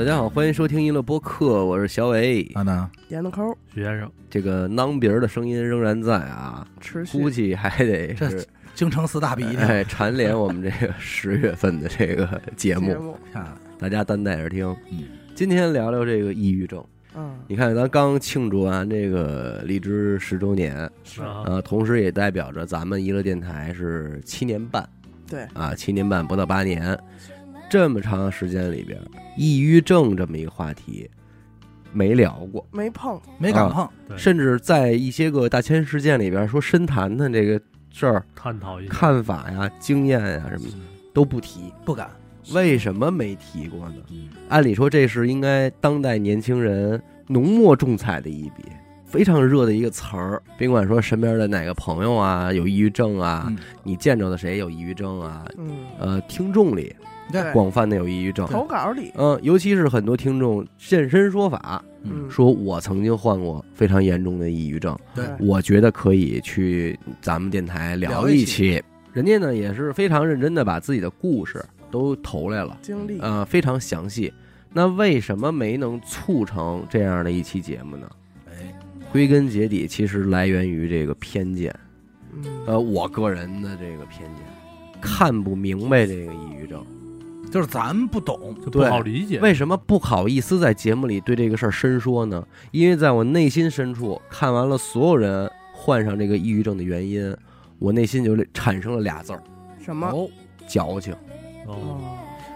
大家好，欢迎收听娱乐播客，我是小伟。啊呢，点的抠，徐先生，这个囊鼻儿的声音仍然在啊，持续。估计还得这是京城四大鼻涕，哎蝉联我们这个十月份的这个节目，大家担待着听。嗯，今天聊聊这个抑郁症。嗯，你看，咱刚庆祝完这个荔枝十周年，是啊，呃，同时也代表着咱们娱乐电台是七年半。对，啊，七年半不到八年，这么长时间里边，抑郁症这么一个话题没聊过，没碰，没敢碰，对甚至在一些个大千世界里边说深谈谈这个事儿、探讨一下，看法呀、经验呀什么的都不提。不敢。为什么没提过呢？嗯，按理说这是应该当代年轻人浓墨重彩的一笔，非常热的一个词儿。别管说身边的哪个朋友啊有抑郁症啊，嗯你见着的谁有抑郁症啊？嗯，呃，听众里对，广泛的有抑郁症，投稿里，嗯、尤其是很多听众现身说法，嗯，说我曾经患过非常严重的抑郁症，对，我觉得可以去咱们电台聊一一期。人家呢也是非常认真的把自己的故事都投来了。经历，呃，非常详细。那为什么没能促成这样的一期节目呢？哎，归根结底，其实来源于这个偏见，嗯，呃，我个人的这个偏见，看不明白这个抑郁症，就是咱们不懂，就不好理解。为什么不好意思在节目里对这个事儿深说呢？因为在我内心深处，看完了所有人患上这个抑郁症的原因，我内心就产生了俩字儿：什么？哦，矫情。哦，哦，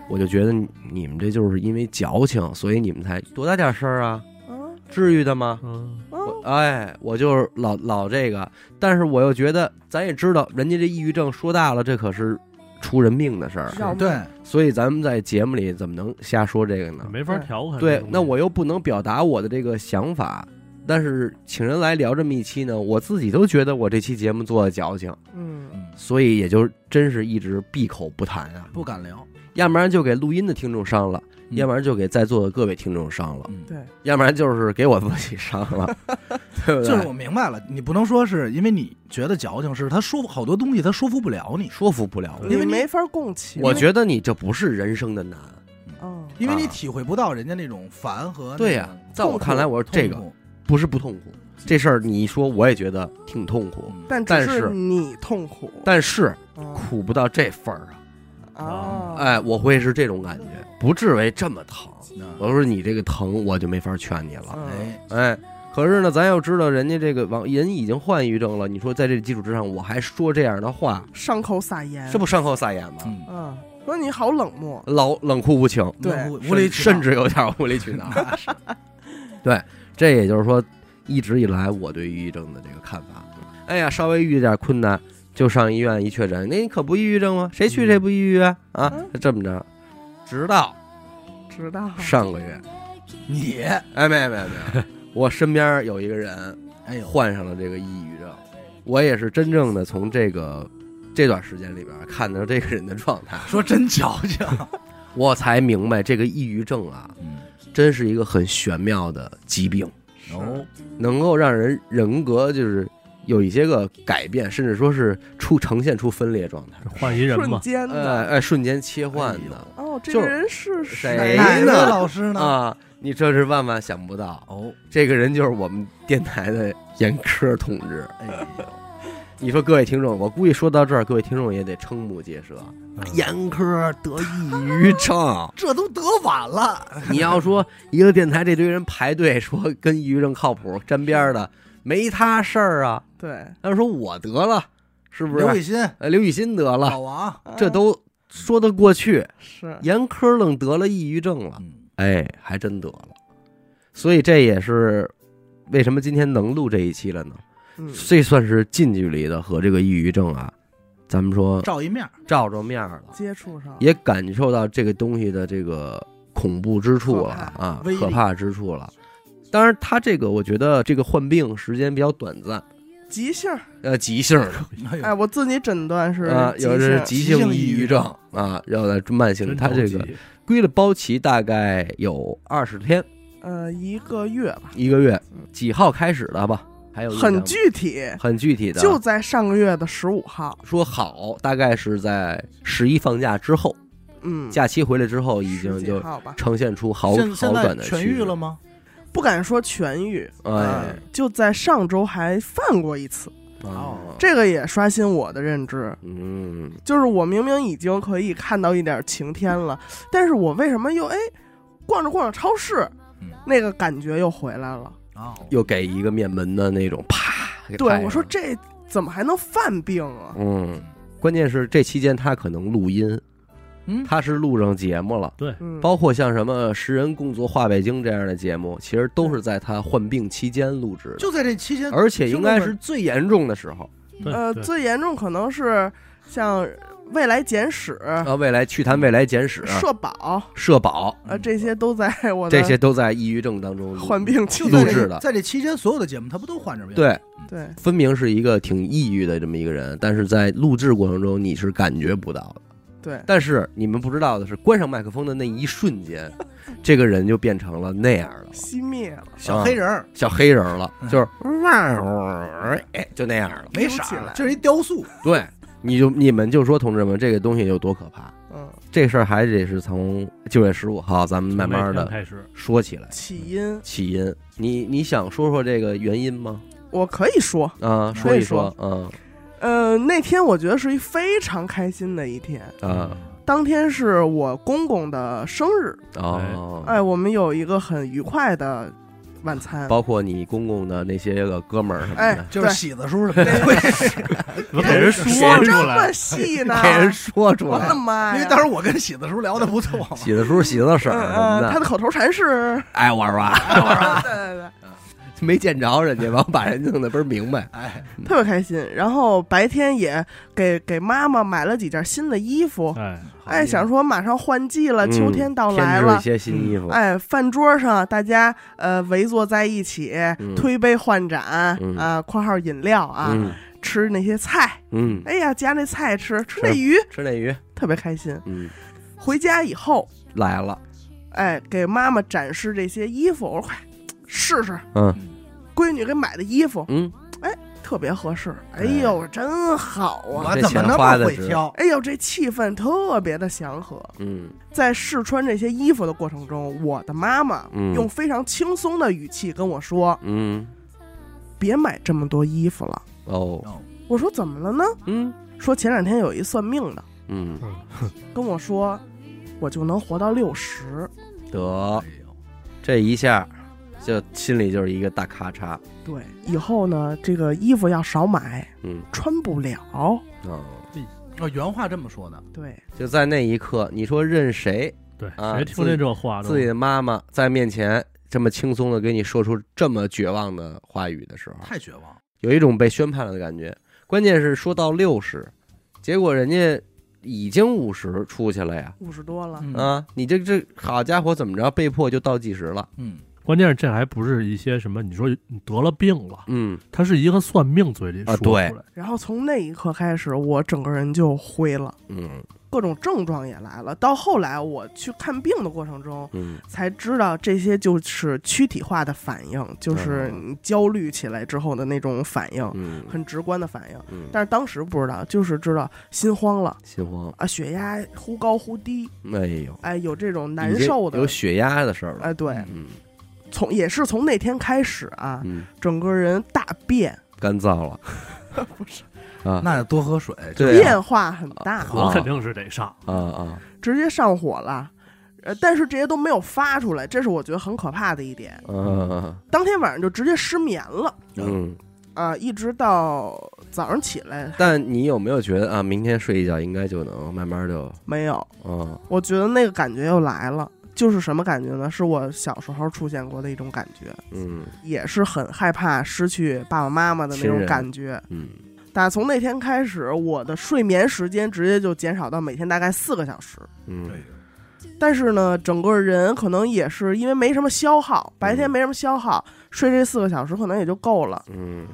我就觉得你你们这就是因为矫情，所以你们才多大点事儿啊？嗯至于的吗？嗯，哎，我就是老老这个，但是我又觉得，咱也知道，人家这抑郁症说大了，这可是出人命的事儿，对，所以咱们在节目里怎么能瞎说这个呢？没法调侃。对那我又不能表达我的这个想法，但是请人来聊这么一期呢，我自己都觉得我这期节目做的矫情，嗯，嗯，所以也就真是一直闭口不谈啊，不敢聊，要不然就给录音的听众伤了，嗯要不然就给在座的各位听众伤了，嗯，对，要不然就是给我自己伤了，对不对？就是我明白了，你不能说是因为你觉得矫情，是他说服好多东西他说服不了你，说服不了我。因为没法共情，我觉得你这不是人生的难，嗯，因为你啊体会不到人家那种烦和对呀在我看来，我说这个不是不痛苦，这事儿你一说我也觉得挺痛苦，嗯。但只但是你痛苦，但是嗯。苦不到这份儿啊！啊，哎，我会是这种感觉，不至于这么疼。嗯我说你这个疼，我就没法劝你了。嗯，哎，哎，可是呢，咱要知道人家这个网人已经患抑郁症了，你说在这个基础之上，我还说这样的话，伤口撒盐，这不伤口撒盐吗？嗯，嗯，说你好冷漠，老冷酷无情，对无无理取闹甚至有点无理取闹。对，这也就是说，一直以来我对抑郁症的这个看法。哎呀，稍微遇点困难就上医院一确诊，那你可不抑郁症吗？谁去谁不抑郁啊？啊，嗯这么着，直到直到，上个月，你，哎，没有没有没有，我身边有一个人哎呦，患上了这个抑郁症，我也是真正的从这个这段时间里边看到这个人的状态，说真矫情，我才明白这个抑郁症啊，嗯，真是一个很玄妙的疾病。哦，能够让人人格就是有一些个改变，甚至说是出呈现出分裂状态，换一人瞬间的，哎，瞬间切换的、哦，这个人是谁呢？老师呢？啊，你这是万万想不到，哦，这个人就是我们电台的严科同志。哎呦，你说各位听众，我估计说到这儿，各位听众也得瞠目结舌。嗯。严科得抑郁症，这都得晚了，你要说一个电台这堆人排队说跟抑郁症靠谱沾边儿的，没他事儿啊。对，要说我得了，是不是？刘雨欣、呃，刘雨欣得了，老王，啊这都说得过去。是严科愣得了抑郁症了，嗯，哎，还真得了。所以这也是为什么今天能录这一期了呢？嗯，这算是近距离的和这个抑郁症啊，咱们说照一面，照着面了，接触上也感受到这个东西的这个恐怖之处了啊，可怕之处了。当然，他这个我觉得这个患病时间比较短暂，急性儿，呃，急性的 哎我自己诊断是啊，有的是急性抑郁症啊，然后呢，慢性，真他这个归了包期大概有二十天，呃一个月吧，一个月嗯，几号开始的吧？还有很具体，很具体的，就在上个月的十五号。说好，大概是在十一放假之后，嗯，假期回来之后已经就，呈现出好好转的痊趋势愈了。吗？不敢说痊愈，哎。嗯，就在上周还犯过一次，哦，这个也刷新我的认知。嗯，就是我明明已经可以看到一点晴天了，但是我为什么又哎逛着逛着超市，嗯。那个感觉又回来了？哦，又给一个面门的那种啪对我说这怎么还能犯病啊？嗯，关键是这期间他可能录音，嗯，他是录上节目了。对，嗯，包括像什么《十人共做画北京》这样的节目，其实都是在他患病期间录制的，就在这期间，而且应该是最严重的时候。对呃，最严重可能是像未来简史、啊，未来趣谈未来简史、社保，社保。啊，这些都在我的这些都在抑郁症当中患病录制的。在这期间，所有的节目他不都患着病？，对，对。分明是一个挺抑郁的这么一个人，但是在录制过程中你是感觉不到的。对，但是你们不知道的是，关上麦克风的那一瞬间，这个人就变成了那样的熄灭了，小黑人儿。小黑人了，嗯。就是哇哎，就那样了。没色溜起来，儿这是一雕塑。对，你就你们就说，同志们，这个东西有多可怕？嗯，这事儿还得是从九月十五号，咱们慢慢的开始，说起来。起因。起因，你你想说说这个原因吗？我可以说，啊，可说一以说。嗯呃，那天我觉得是一非常开心的一天，啊当天是我公公的生日，哦，哎，我们有一个很愉快的晚餐，包括你公公的那些个哥们儿什么哎的，，就是对喜子叔什么的，我 给人说出来这么来，细呢，给人说出来我的。妈呀！因为当时我跟喜子叔聊的不错嘛。喜子叔、喜子婶嗯儿什么嗯，他的，的口头禅是，爱玩玩，对对对，没见着人家，完把人弄得倍儿明白。哎，特别开心。然后白天也给给妈妈买了几件新的衣服，哎，哎，想说马上换季了，嗯秋天到来了。添置一些新衣服，哎，饭桌上大家呃围坐在一起，嗯推杯换盏嗯啊，括号饮料啊，嗯吃那些菜，嗯，哎呀，夹那菜吃，吃是那鱼，吃那鱼，特别开心。嗯，回家以后，来了，哎，给妈妈展示这些衣服，我说快试试，嗯。闺女给买的衣服嗯，哎特别合适，哎。呦，真好啊！我怎么那么会挑？哎呦，这气氛特别的祥和。嗯。在试穿这些衣服的过程中，我的妈妈嗯。用非常轻松的语气跟我说嗯，：“别买这么多衣服了。哦，”我说：“怎么了呢？嗯？”说前两天有一算命的。嗯，跟我说，我就能活到六十。得。这一下，就心里就是一个大咔嚓，对，以后呢，这个衣服要少买，嗯。穿不了。哦，哦，原话这么说的，对，就在那一刻，你说任谁？对，啊谁听见这话都自己的妈妈在面前这么轻松的给你说出这么绝望的话语的时候，太绝望。有一种被宣判了的感觉。关键是说到六十，结果人家已经五十出去了呀，五十多了，嗯。啊，你这这好家伙，怎么着被迫就倒计时了？嗯，关键是这还不是一些什么，你说你得了病了，嗯他是一个算命嘴里说出啊对来，然后从那一刻开始，我整个人就灰了。嗯各种症状也来了。到后来我去看病的过程中，嗯才知道这些就是躯体化的反应，就是你焦虑起来之后的那种反应，嗯很直观的反应。嗯，但是当时不知道，就是知道心慌了心慌，啊，血压忽高忽低，哎呦，哎，有这种难受的有。血压的事儿了。哎，对，嗯从也是从那天开始啊，嗯，整个人大变，干燥了。不是。啊。那得多喝水。对啊。变化很大，我肯定是得上。啊啊！直接上火了。呃，但是这些都没有发出来，这是我觉得很可怕的一点。嗯当天晚上就直接失眠了。嗯，啊，一直到早上起来。但你有没有觉得啊，明天睡一觉应该就能慢慢就没有。嗯我觉得那个感觉又来了，就是什么感觉呢？是我小时候出现过的一种感觉，嗯也是很害怕失去爸爸妈妈的那种感觉。嗯打从那天开始，我的睡眠时间直接就减少到每天大概四个小时。嗯但是呢，整个人可能也是因为没什么消耗，白天没什么消耗，睡这四个小时可能也就够了。嗯，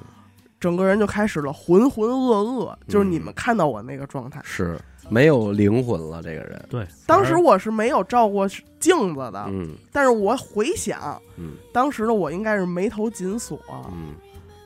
整个人就开始了浑浑噩噩，就是你们看到我那个状态。是没有灵魂了，这个人。对，当时我是没有照过镜子的，嗯。但是我回想，嗯。当时的我应该是眉头紧锁，嗯。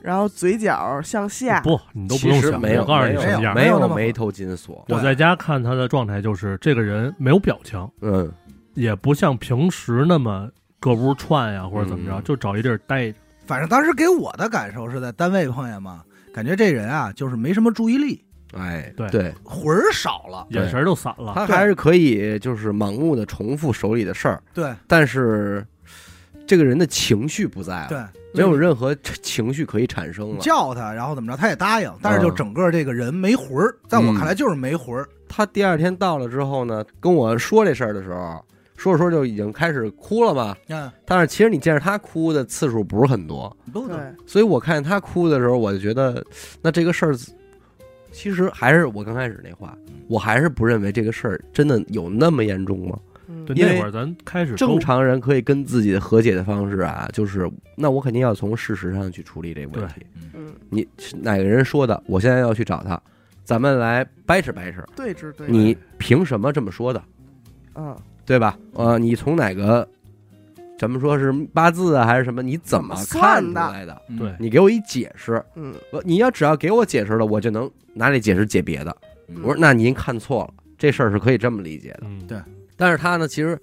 然后嘴角向下，不，你都不用想，没有我告诉你没有什么样。没有那么眉头紧锁，我在家看他的状态，就是这个人没有表情，嗯。也不像平时那么各屋串呀或者怎么着，嗯。就找一地儿待着。反正当时给我的感受是在单位碰见嘛，感觉这人啊就是没什么注意力，哎对对，魂儿少了。眼神儿都散了。他还是可以就是盲目的重复手里的事儿，对但是这个人的情绪不在了，对，没有任何情绪可以产生了。叫他，然后怎么着，他也答应，但是就嗯整个这个人没魂儿，在我看来就是没魂儿。他第二天到了之后呢，跟我说这事儿的时候，说着说着就已经开始哭了嘛。嗯，但是其实你见着他哭的次数不是很多，对，所以我看见他哭的时候，我就觉得，那这个事儿，其实还是我刚开始那话，我还是不认为这个事儿真的有那么严重吗？那会儿咱开始正常人可以跟自己的和解的方式啊，就是那我肯定要从事实上去处理这个问题。嗯，你哪个人说的？我现在要去找他，咱们来掰扯掰扯。对峙对，你凭什么这么说的？嗯，对吧？呃，你从哪个，咱们说是八字啊，还是什么？你怎么看出算的来的？嗯呃你给我一解释。嗯，我你要只要给我解释了，我就能拿这解释解别的。嗯我说那您看错了，这事儿是可以这么理解的。嗯，对但是他呢，其实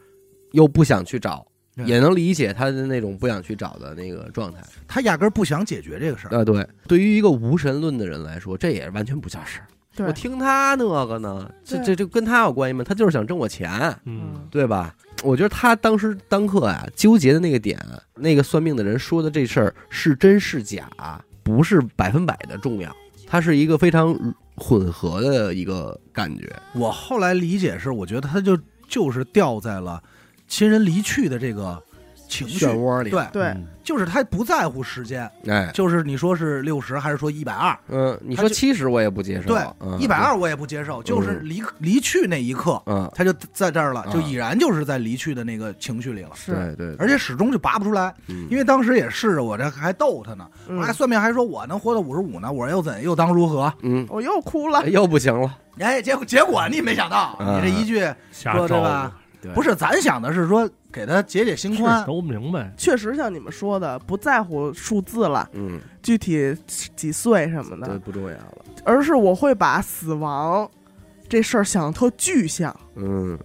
又不想去找，也能理解他的那种不想去找的那个状态。他压根儿不想解决这个事儿。啊，对，对于一个无神论的人来说，这也完全不叫事儿。对我听他那个呢，这这这跟他有关系吗？他就是想挣我钱，嗯，对吧？我觉得他当时当刻啊，纠结的那个点，那个算命的人说的这事儿是真是假，不是百分百的重要，它是一个非常混合的一个感觉。我后来理解是，我觉得他就就是掉在了亲人离去的这个情绪漩涡里，对，对，嗯。就是他不在乎时间，哎，就是你说是六十还是说一百二，嗯，你说七十我也不接受，对嗯，一百，二我也不接受，就是离离去那一刻，嗯，他就在这儿了，啊。就已然就是在离去的那个情绪里了，是，对对，而且始终就拔不出来。嗯。因为当时也试着，我这还逗他呢，嗯。我还算命还说我能活到五十五呢，我又怎又当如何？嗯，我又哭了，又不行了，哎，结果结果你没想到，啊。你这一句说对吧对。不是咱想的是说给他解解心是宽，都明白。确实像你们说的，不在乎数字了，嗯，具体几岁什么的，这不重要了，而是我会把死亡这事儿想得特具象，嗯。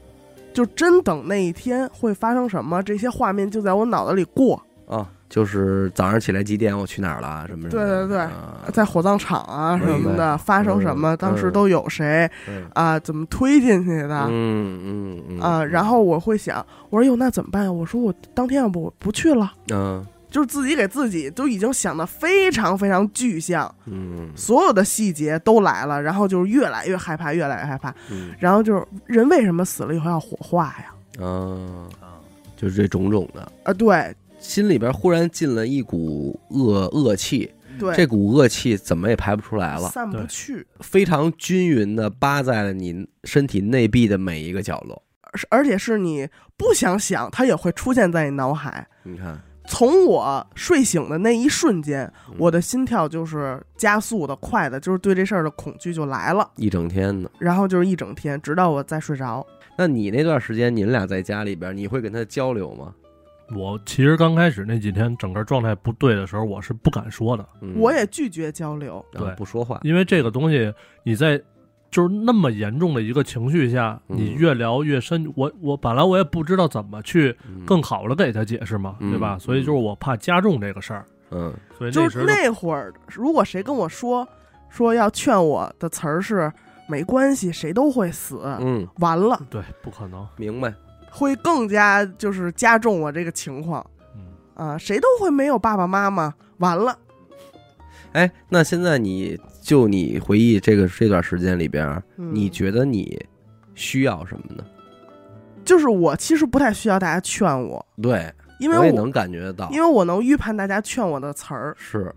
就真等那一天会发生什么，这些画面就在我脑子里过，啊，就是早上起来几点我去哪儿了什么什么，对对对啊。在火葬场啊什么的发生什么，嗯当时都有谁嗯啊，怎么推进去的。嗯嗯嗯啊，然后我会想，我说哟，那怎么办？呀？我说我当天要不我不去了，嗯。就是自己给自己都已经想的非常非常具象，嗯。所有的细节都来了，然后就是越来越害怕，越来越害怕。嗯。然后就是人为什么死了以后要火化呀？啊，就是这种种的，啊，对心里边忽然进了一股恶恶气，对，这股恶气怎么也排不出来了，散不去，非常均匀的扒在了你身体内壁的每一个角落。而而且是你不想想，它也会出现在你脑海。你看，从我睡醒的那一瞬间，嗯我的心跳就是加速的、快的，就是对这事儿的恐惧就来了，一整天呢。然后就是一整天，直到我再睡着。那你那段时间，你们俩在家里边，你会跟他交流吗？我其实刚开始那几天整个状态不对的时候，我是不敢说的，嗯。我也拒绝交流。啊对。不说话，因为这个东西你在就是那么严重的一个情绪下，嗯。你越聊越深。我我本来我也不知道怎么去嗯更好的给他解释嘛，嗯。对吧？嗯。所以就是我怕加重这个事儿，嗯。所以就是那会儿，如果谁跟我说说要劝我的词儿是没关系，谁都会死，嗯，完了。对不可能，明白。会更加就是加重我这个情况。嗯，啊，谁都会没有爸爸妈妈，完了。哎，那现在你就你回忆这个这段时间里边，嗯。你觉得你需要什么呢？就是我其实不太需要大家劝我，对，因为我我也能感觉得到，因为我能预判大家劝我的词儿，是，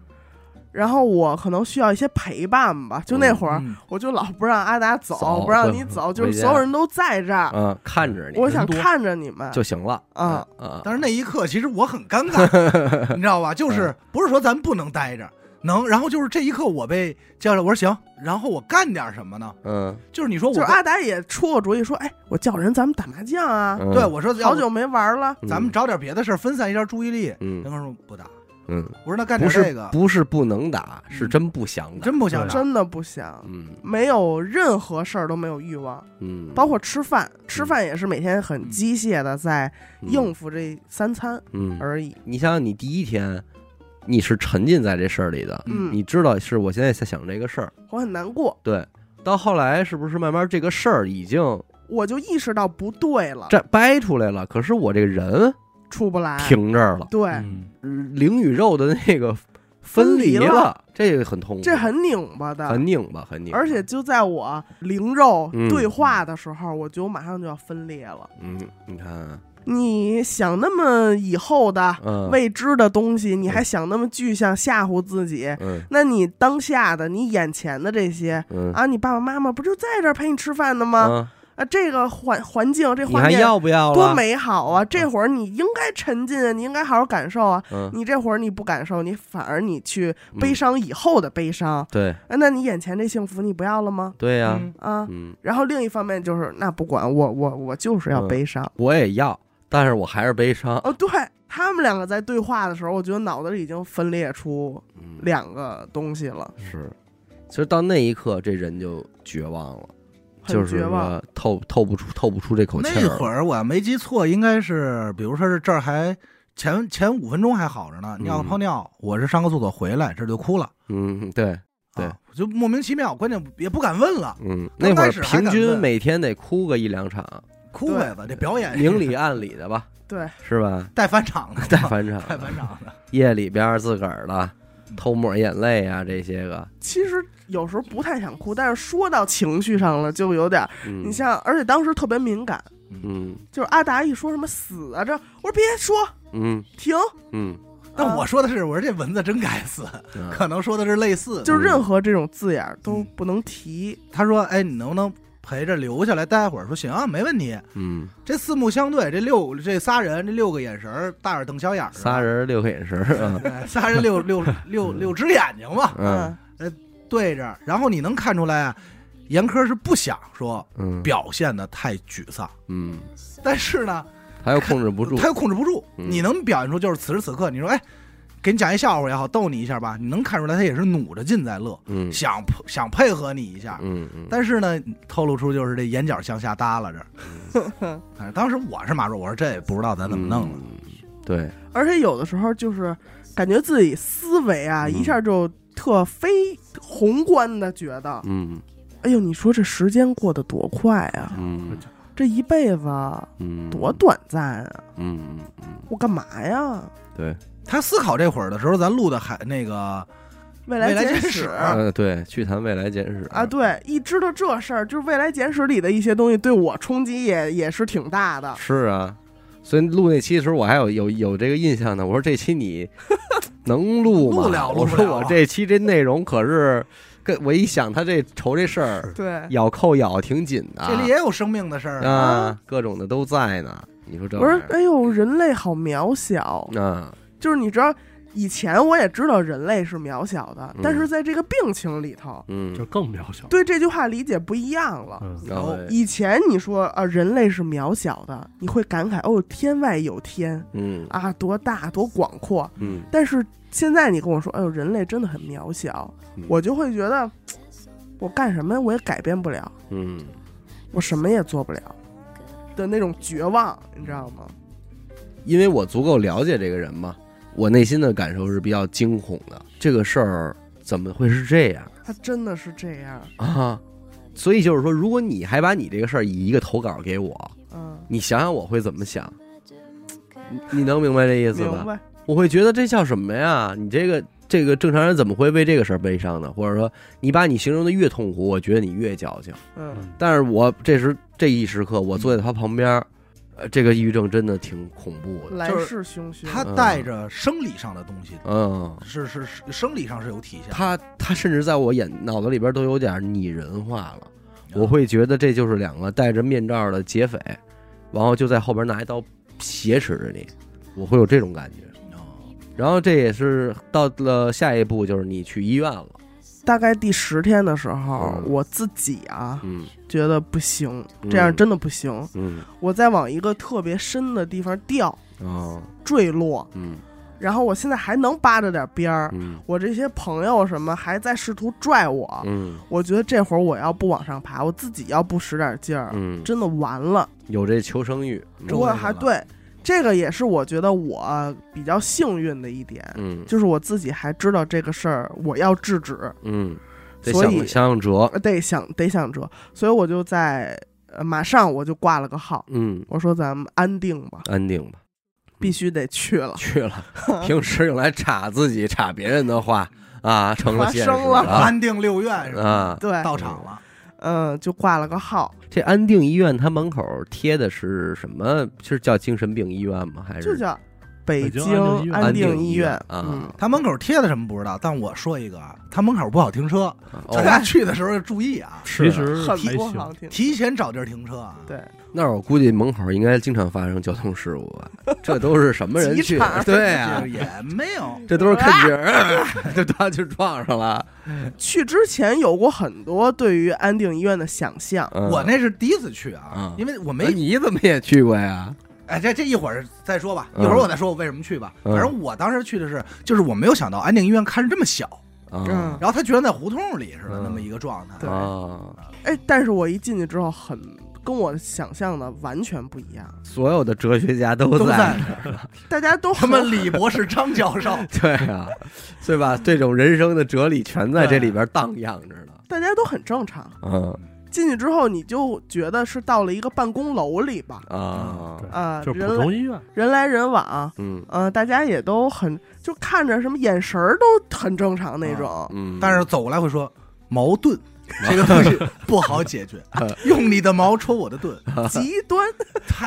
然后我可能需要一些陪伴吧。就那会儿，嗯我就老不让阿达走，走不让你走，就是所有人都在这儿，嗯，看着你，我想看着你们。就行了啊啊，但是那一刻其实我很尴尬，你知道吧？就是不是说咱不能待着，能，然后就是这一刻我被叫来，我说行，然后我干点什么呢？嗯就是你说我就是阿达也出过主意说，哎，我叫人咱们打麻将啊，嗯，对我说好久没玩了。嗯咱们找点别的事儿分散一下注意力。嗯人哥说不打，嗯，我说那干不是点这个，不是不能打，是真不想打，真不想打。真的不想，嗯。没有任何事儿都没有欲望，嗯，包括吃饭，吃饭也是每天很机械的在应付这三餐嗯，而已。你想想，你第一天你是沉浸在这事儿里的，嗯，你知道是我现在在想这个事儿，我很难过，对，到后来是不是慢慢这个事儿已经我就意识到不对了，这掰出来了？可是我这个人出不来。停这儿了，对，灵与肉的那个分离了。这个很痛苦，这很拧巴的，很拧巴，很拧巴，而且就在我灵肉嗯。对话的时候，我觉得我马上就要分裂了。嗯，你看啊，你想那么以后的嗯，未知的东西，你还想那么具象吓唬自己？嗯。那你当下的、你眼前的这些嗯。啊，你爸爸妈妈不就在这儿陪你吃饭的吗？啊，啊，这个环环境，这你还画面要不要了？多美好啊！这会儿你应该沉浸啊，你应该好好感受啊。嗯，你这会儿你不感受，你反而你去悲伤以后的悲伤，对啊，那你眼前这幸福你不要了吗？对呀，嗯啊，嗯，然后另一方面就是，那不管我我我就是要嗯悲伤。我也要，但是我还是悲伤，哦，对他们两个在对话的时候，我觉得脑子里已经分裂出嗯，两个东西了，是，其实到那一刻，这人就绝望了，很就是。说透透不出透不出这口气那会儿我要没记错，应该是，比如说是这儿还前前五分钟还好着呢，嗯尿个泡尿，我是上个厕所回来，这就哭了。嗯，对，对啊，就莫名其妙，关键也不敢问了，嗯，那会儿平均每天得哭个一两场，哭呗吧，这表演明里暗里的吧，对，是吧？带返场的，带返场，带返场的。夜里边儿自个儿的偷抹眼泪啊，这些个，其实有时候不太想哭，但是说到情绪上了，就有点你像，而且当时特别敏感，嗯。就是阿达一说什么死啊这，我说别说，嗯。停，嗯，但我说的是，我说这蚊子真该死，嗯可能说的是类似就是任何这种字眼都不能提。他说：“哎，你能不能陪着留下来待会儿？”说行啊，没问题。嗯，这四目相对，这六这仨人，这六个眼神儿，大眼瞪小眼儿，仨，人六个眼神 仨人六六六六只眼睛嘛，嗯对着。然后你能看出来啊，严科是不想说嗯表现的太沮丧，嗯，但是呢，他又控制不住他，又控制不住。嗯你能表现出就是此时此刻，你说哎，给你讲一笑话也好，逗你一下吧，你能看出来他也是努着劲在乐，嗯想想配合你一下。嗯嗯，但是呢，透露出就是这眼角向下耷拉着。哎，当时我是马说，我说这也不知道咱怎么弄了。嗯对，而且有的时候就是感觉自己思维啊，嗯一下就特非宏观的觉得，嗯。哎呦，你说这时间过得多快啊，嗯。这一辈子嗯，多短暂啊，嗯嗯嗯，我干嘛呀？对，他思考这会儿的时候，咱录的还那个未来未来简史。简史。呃对，去谈未来简史。啊，，对，一知道这事儿，就是未来简史里的一些东西，对我冲击也也是挺大的。是啊，所以录那期的时候，我还有有有这个印象呢。我说这期你能录吗？录了录我不了说我这期这内容可是跟我一想，他这愁这事儿对，咬扣咬得挺紧的，这里也有生命的事儿啊。啊，各种的都在呢。你说这我说玩意，儿哎呦，人类好渺小，啊，就是你知道，以前我也知道人类是渺小的，嗯但是在这个病情里头，嗯，就更渺小。对这句话理解不一样了。嗯，然后以前你说啊，人类是渺小的，你会感慨哦，天外有天嗯啊，多大多广阔。嗯但是现在你跟我说，哎呦，人类真的很渺小，嗯我就会觉得，我干什么我也改变不了，嗯我什么也做不了的那种绝望，你知道吗？因为我足够了解这个人嘛，我内心的感受是比较惊恐的。这个事儿怎么会是这样他真的是这样，啊？所以就是说，如果你还把你这个事儿以一个投稿给我，嗯，你想想我会怎么想？你你能明白这意思吧？白？我会觉得这叫什么呀？你这个这个正常人怎么会为这个事儿悲伤呢？或者说，你把你形容的越痛苦，我觉得你越矫情。嗯，但是我这时这一时刻，我坐在他旁边儿，呃，这个抑郁症真的挺恐怖的。来就是势汹汹。他带着生理上的东西，嗯，是是是，生理上是有体现的。他他甚至在我眼脑子里边都有点拟人化了。我会觉得这就是两个戴着面罩的劫匪，然后就在后边拿一刀挟持着你，我会有这种感觉。哦然后这也是到了下一步，就是你去医院了。大概第十天的时候，嗯。我自己啊嗯。觉得不行，嗯。这样真的不行。嗯。我再往一个特别深的地方掉，哦。坠落，嗯。然后我现在还能扒着点边儿，嗯。我这些朋友什么还在试图拽我，嗯。我觉得这会儿我要不往上爬，我自己要不使点劲儿，嗯，真的完了。有这求生欲，不过周围人了还对，这个也是我觉得我比较幸运的一点，嗯。就是我自己还知道这个事儿我要制止，嗯，得所以想想想辙，呃得想得想辙，所以我就在呃马上我就挂了个号，嗯，我说咱们安定吧，安定吧，必须得去了。去了，平时用来插自己、插别人的话啊，成了现实发生了。啊。安定六院是吧？啊！对，到场了，嗯，就挂了个号，这安定医院它门口贴的是什么？是叫精神病医院吗？还是就是叫北京京安定医医院啊嗯，他门口贴的什么不知道，但我说一个啊，他门口不好停车，大哦，家去的时候要注意啊，其实很。提前找地儿停车啊。对，那儿我估计门口应该经常发生交通事故吧？这都是什么人去？对啊，也没有，这都是看景儿，就他就撞上了。去之前有过很多对于安定医院的想象，嗯我那是第一次去啊嗯，因为我没你怎么也去过呀？哎，这这一会儿再说吧，嗯一会儿我再说我为什么去吧。嗯反正我当时去的是，就是我没有想到安定医院看着这么小，然后他居然在胡同里似的嗯那么一个状态。对啊，哎，但是我一进去之后很。跟我想象的完全不一样，所有的哲学家都在都在那儿。大家都他很们李博士、张教授，对啊，对吧？这种人生的哲理全在这里边荡漾着呢。大家都很正常。嗯。进去之后，你就觉得是到了一个办公楼里吧，啊，对啊、就普通医院，人来人往，嗯。呃，大家也都很就看着什么眼神儿都很正常那种。嗯，但是走过来会说矛盾 这个东西不好解决，用你的矛戳我的盾，极端，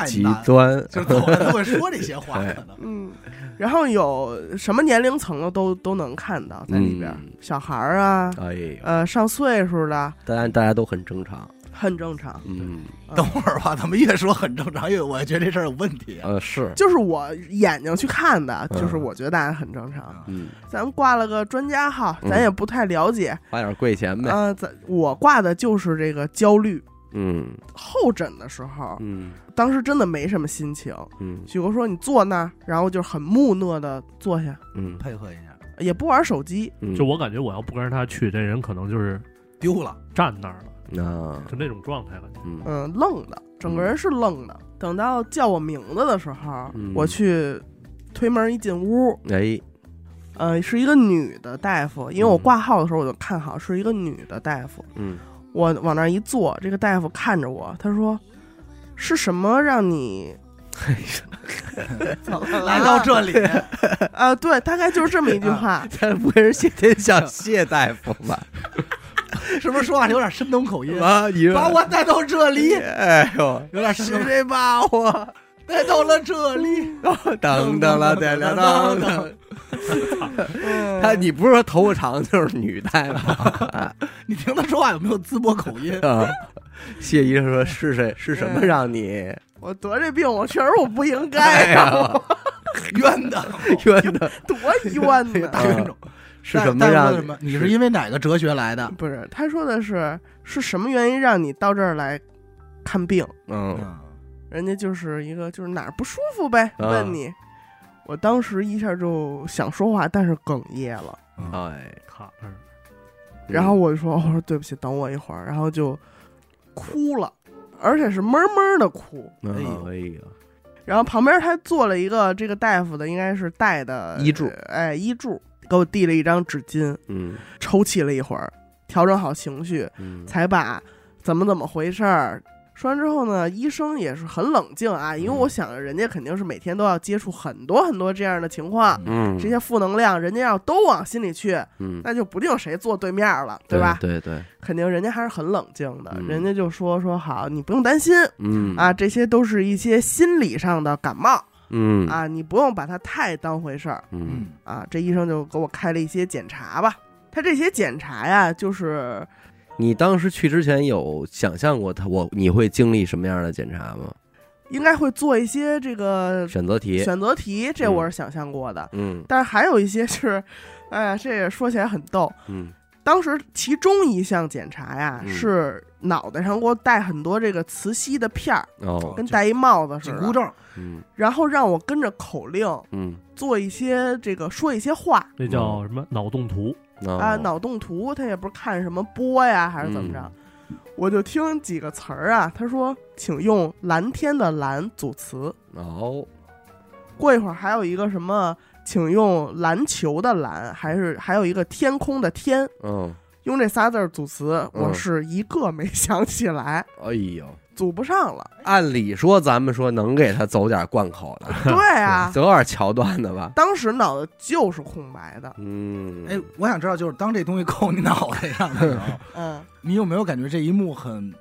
极太难。端，就是走过来都会说这些话，对可能。嗯，然后有什么年龄层的都都能看到在里边，嗯。小孩儿啊，哎呦，呃，上岁数的。大家大家都很正常。很正常。嗯等会儿吧，他们越说很正常，越我觉得这事儿有问题啊。呃是，就是我眼睛去看的，嗯就是我觉得大家很正常。嗯，咱们挂了个专家号，嗯咱也不太了解。花点贵钱呗。嗯，咱我挂的就是这个焦虑。嗯候诊的时候，嗯当时真的没什么心情。嗯许哥说：“你坐那儿，然后就很木讷的坐下，嗯配合一下，也不玩手机。嗯，就我感觉我要不跟着他去，这人可能就是丢了，站那儿了，啊，就那种状态感觉。嗯嗯，愣的，整个人是愣的。等到叫我名字的时候，嗯我去推门一进屋，哎呃，是一个女的大夫，因为我嗯挂号的时候我就看好是一个女的大夫。嗯我往那儿一坐，这个大夫看着我，他说：“是什么让你 来到这里，啊？对，大概就是这么一句话。他不会是谢天笑谢大夫吧？是不是说话有点山东口音？啊，你把我带到这里，哎呦，有点山东，是谁把我带到了这里。等等了，等了等等。嗯他你不是说头发长就是女大夫 你听他说话有没有淄博口音？啊？谢医生说是谁是什么让你我得这病，我确实我不应哎该呀，呀冤的，冤的多冤呐！大冤种。是什么让什么？你是因为哪个哲学来的？不是，他说的是是什么原因让你到这儿来看病？嗯嗯，人家就是一个就是哪儿不舒服呗，啊问你。我当时一下就想说话，但是哽咽了。哎，卡那儿，然后我就说：“我说对不起，等我一会儿。”然后就哭了，而且是闷闷的哭。嗯哎呦哎呀，然后旁边他坐了一个这个大夫的，应该是带的医助呃哎，医助给我递了一张纸巾，嗯。抽泣了一会儿，调整好情绪，嗯。才把怎么怎么回事儿。说完之后呢，医生也是很冷静啊，因为嗯。我想着人家肯定是每天都要接触很多很多这样的情况，嗯。这些负能量，人家要都往心里去，嗯，那就不定谁坐对面了，对吧？对对，肯定人家还是很冷静的，嗯。人家就说说好，你不用担心嗯。啊，这些都是一些心理上的感冒嗯啊，你不用把它太当回事儿嗯啊。这医生就给我开了一些检查吧，他这些检查呀，就是你当时去之前有想象过他我你会经历什么样的检查吗？应该会做一些这个选择题，选择题，这我是想象过的。嗯但是还有一些是，哎呀，这也说起来很逗。嗯当时其中一项检查呀，嗯是脑袋上给我戴很多这个磁吸的片儿，哦，跟戴一帽子似的，紧箍咒，嗯。然后让我跟着口令嗯。做一些这个说一些话。那叫什么？脑洞图？哦。啊，脑洞图，他也不是看什么波呀还是怎么着，嗯。我就听几个词儿啊，他说请用蓝天的蓝组词，哦。过一会儿还有一个什么，请用篮球的篮，还是还有一个天空的天，嗯，用这仨字儿组词，嗯我是一个没 想起来，哎呦，组不上了。按理说咱们说能给他走点贯口的，对啊，走点桥段的吧？当时脑子就是空白的，嗯，哎，我想知道，就是当这东西扣你脑袋上的时候，嗯，你有没有感觉这一幕很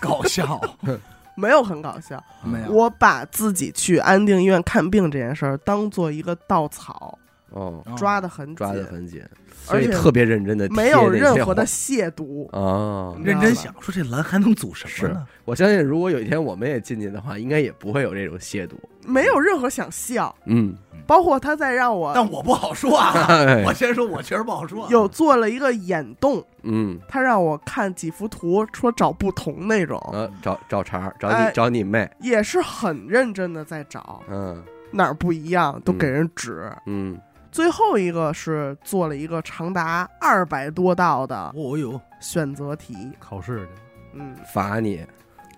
搞笑？没有很搞笑。没有，我把自己去安定医院看病这件事儿当做一个稻草，哦，哦抓得很紧，抓得很紧，所而且以特别认真的没有任何的亵渎。啊。认真想说这蓝还能组什么呢？我相信，如果有一天我们也进去的话，应该也不会有这种亵渎。没有任何想笑，嗯，包括他在让我但我不好说啊，哎我先说，我确实不好说。有做了一个眼动，嗯，他让我看几幅图，说找不同那种，呃，找找茬，找你哎找你妹，也是很认真的在找嗯哪儿不一样，都给人指。嗯，最后一个是做了一个长达二百多道的哦呦，选择题，考试去。嗯，罚你，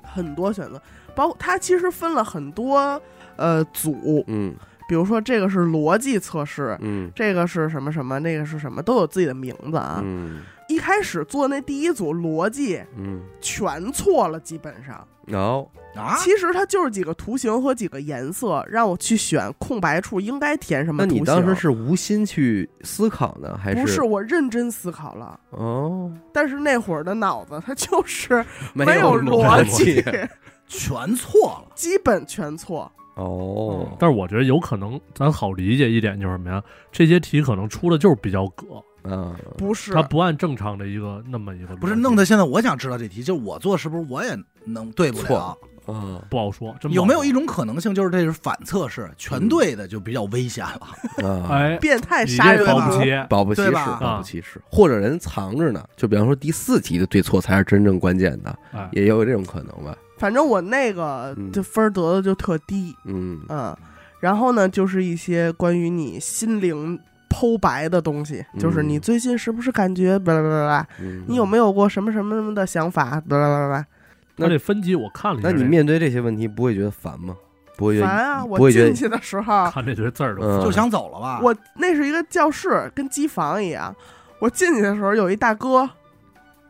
很多选择，包括它其实分了很多呃组，嗯。比如说这个是逻辑测试。嗯。这个是什么什么，那个是什么，都有自己的名字啊。嗯。一开始做那第一组逻辑嗯，全错了，基本上。然后啊，其实它就是几个图形和几个颜色，让我去选空白处应该填什么。那你当时是无心去思考呢，还是？不是我认真思考了？哦，但是那会儿的脑子它就是没有逻辑，全错了。基本全错。哦，但是我觉得有可能咱好理解一点就是什么呀？这些题可能出的就是比较葛，嗯，不是。它不按正常的一个那么一个不是弄得现在，我想知道这题，就是我做是不是我也能对不了错？啊不好说，有没有一种可能性，就是这是反测试，全对的就比较危险了？啊，哎，变态杀人这保不。齐保不齐是保不齐是，或者人藏着呢。就比方说第四题的对错才是真正关键的，哎，也有这种可能吧？反正我那个嗯就分儿得的就特低，嗯嗯。然后呢，就是一些关于你心灵剖白的东西，就是嗯你最近是不是感觉巴拉巴拉巴拉，嗯，你有没有过什么什么什么的想法，巴拉巴拉巴拉。那这分级我看了一下这，那你面对这些问题不会觉得烦吗？不会觉得烦啊！我会觉得进去的时候，看这堆字儿都嗯就想走了吧？我那是一个教室，跟机房一样。我进去的时候，有一大哥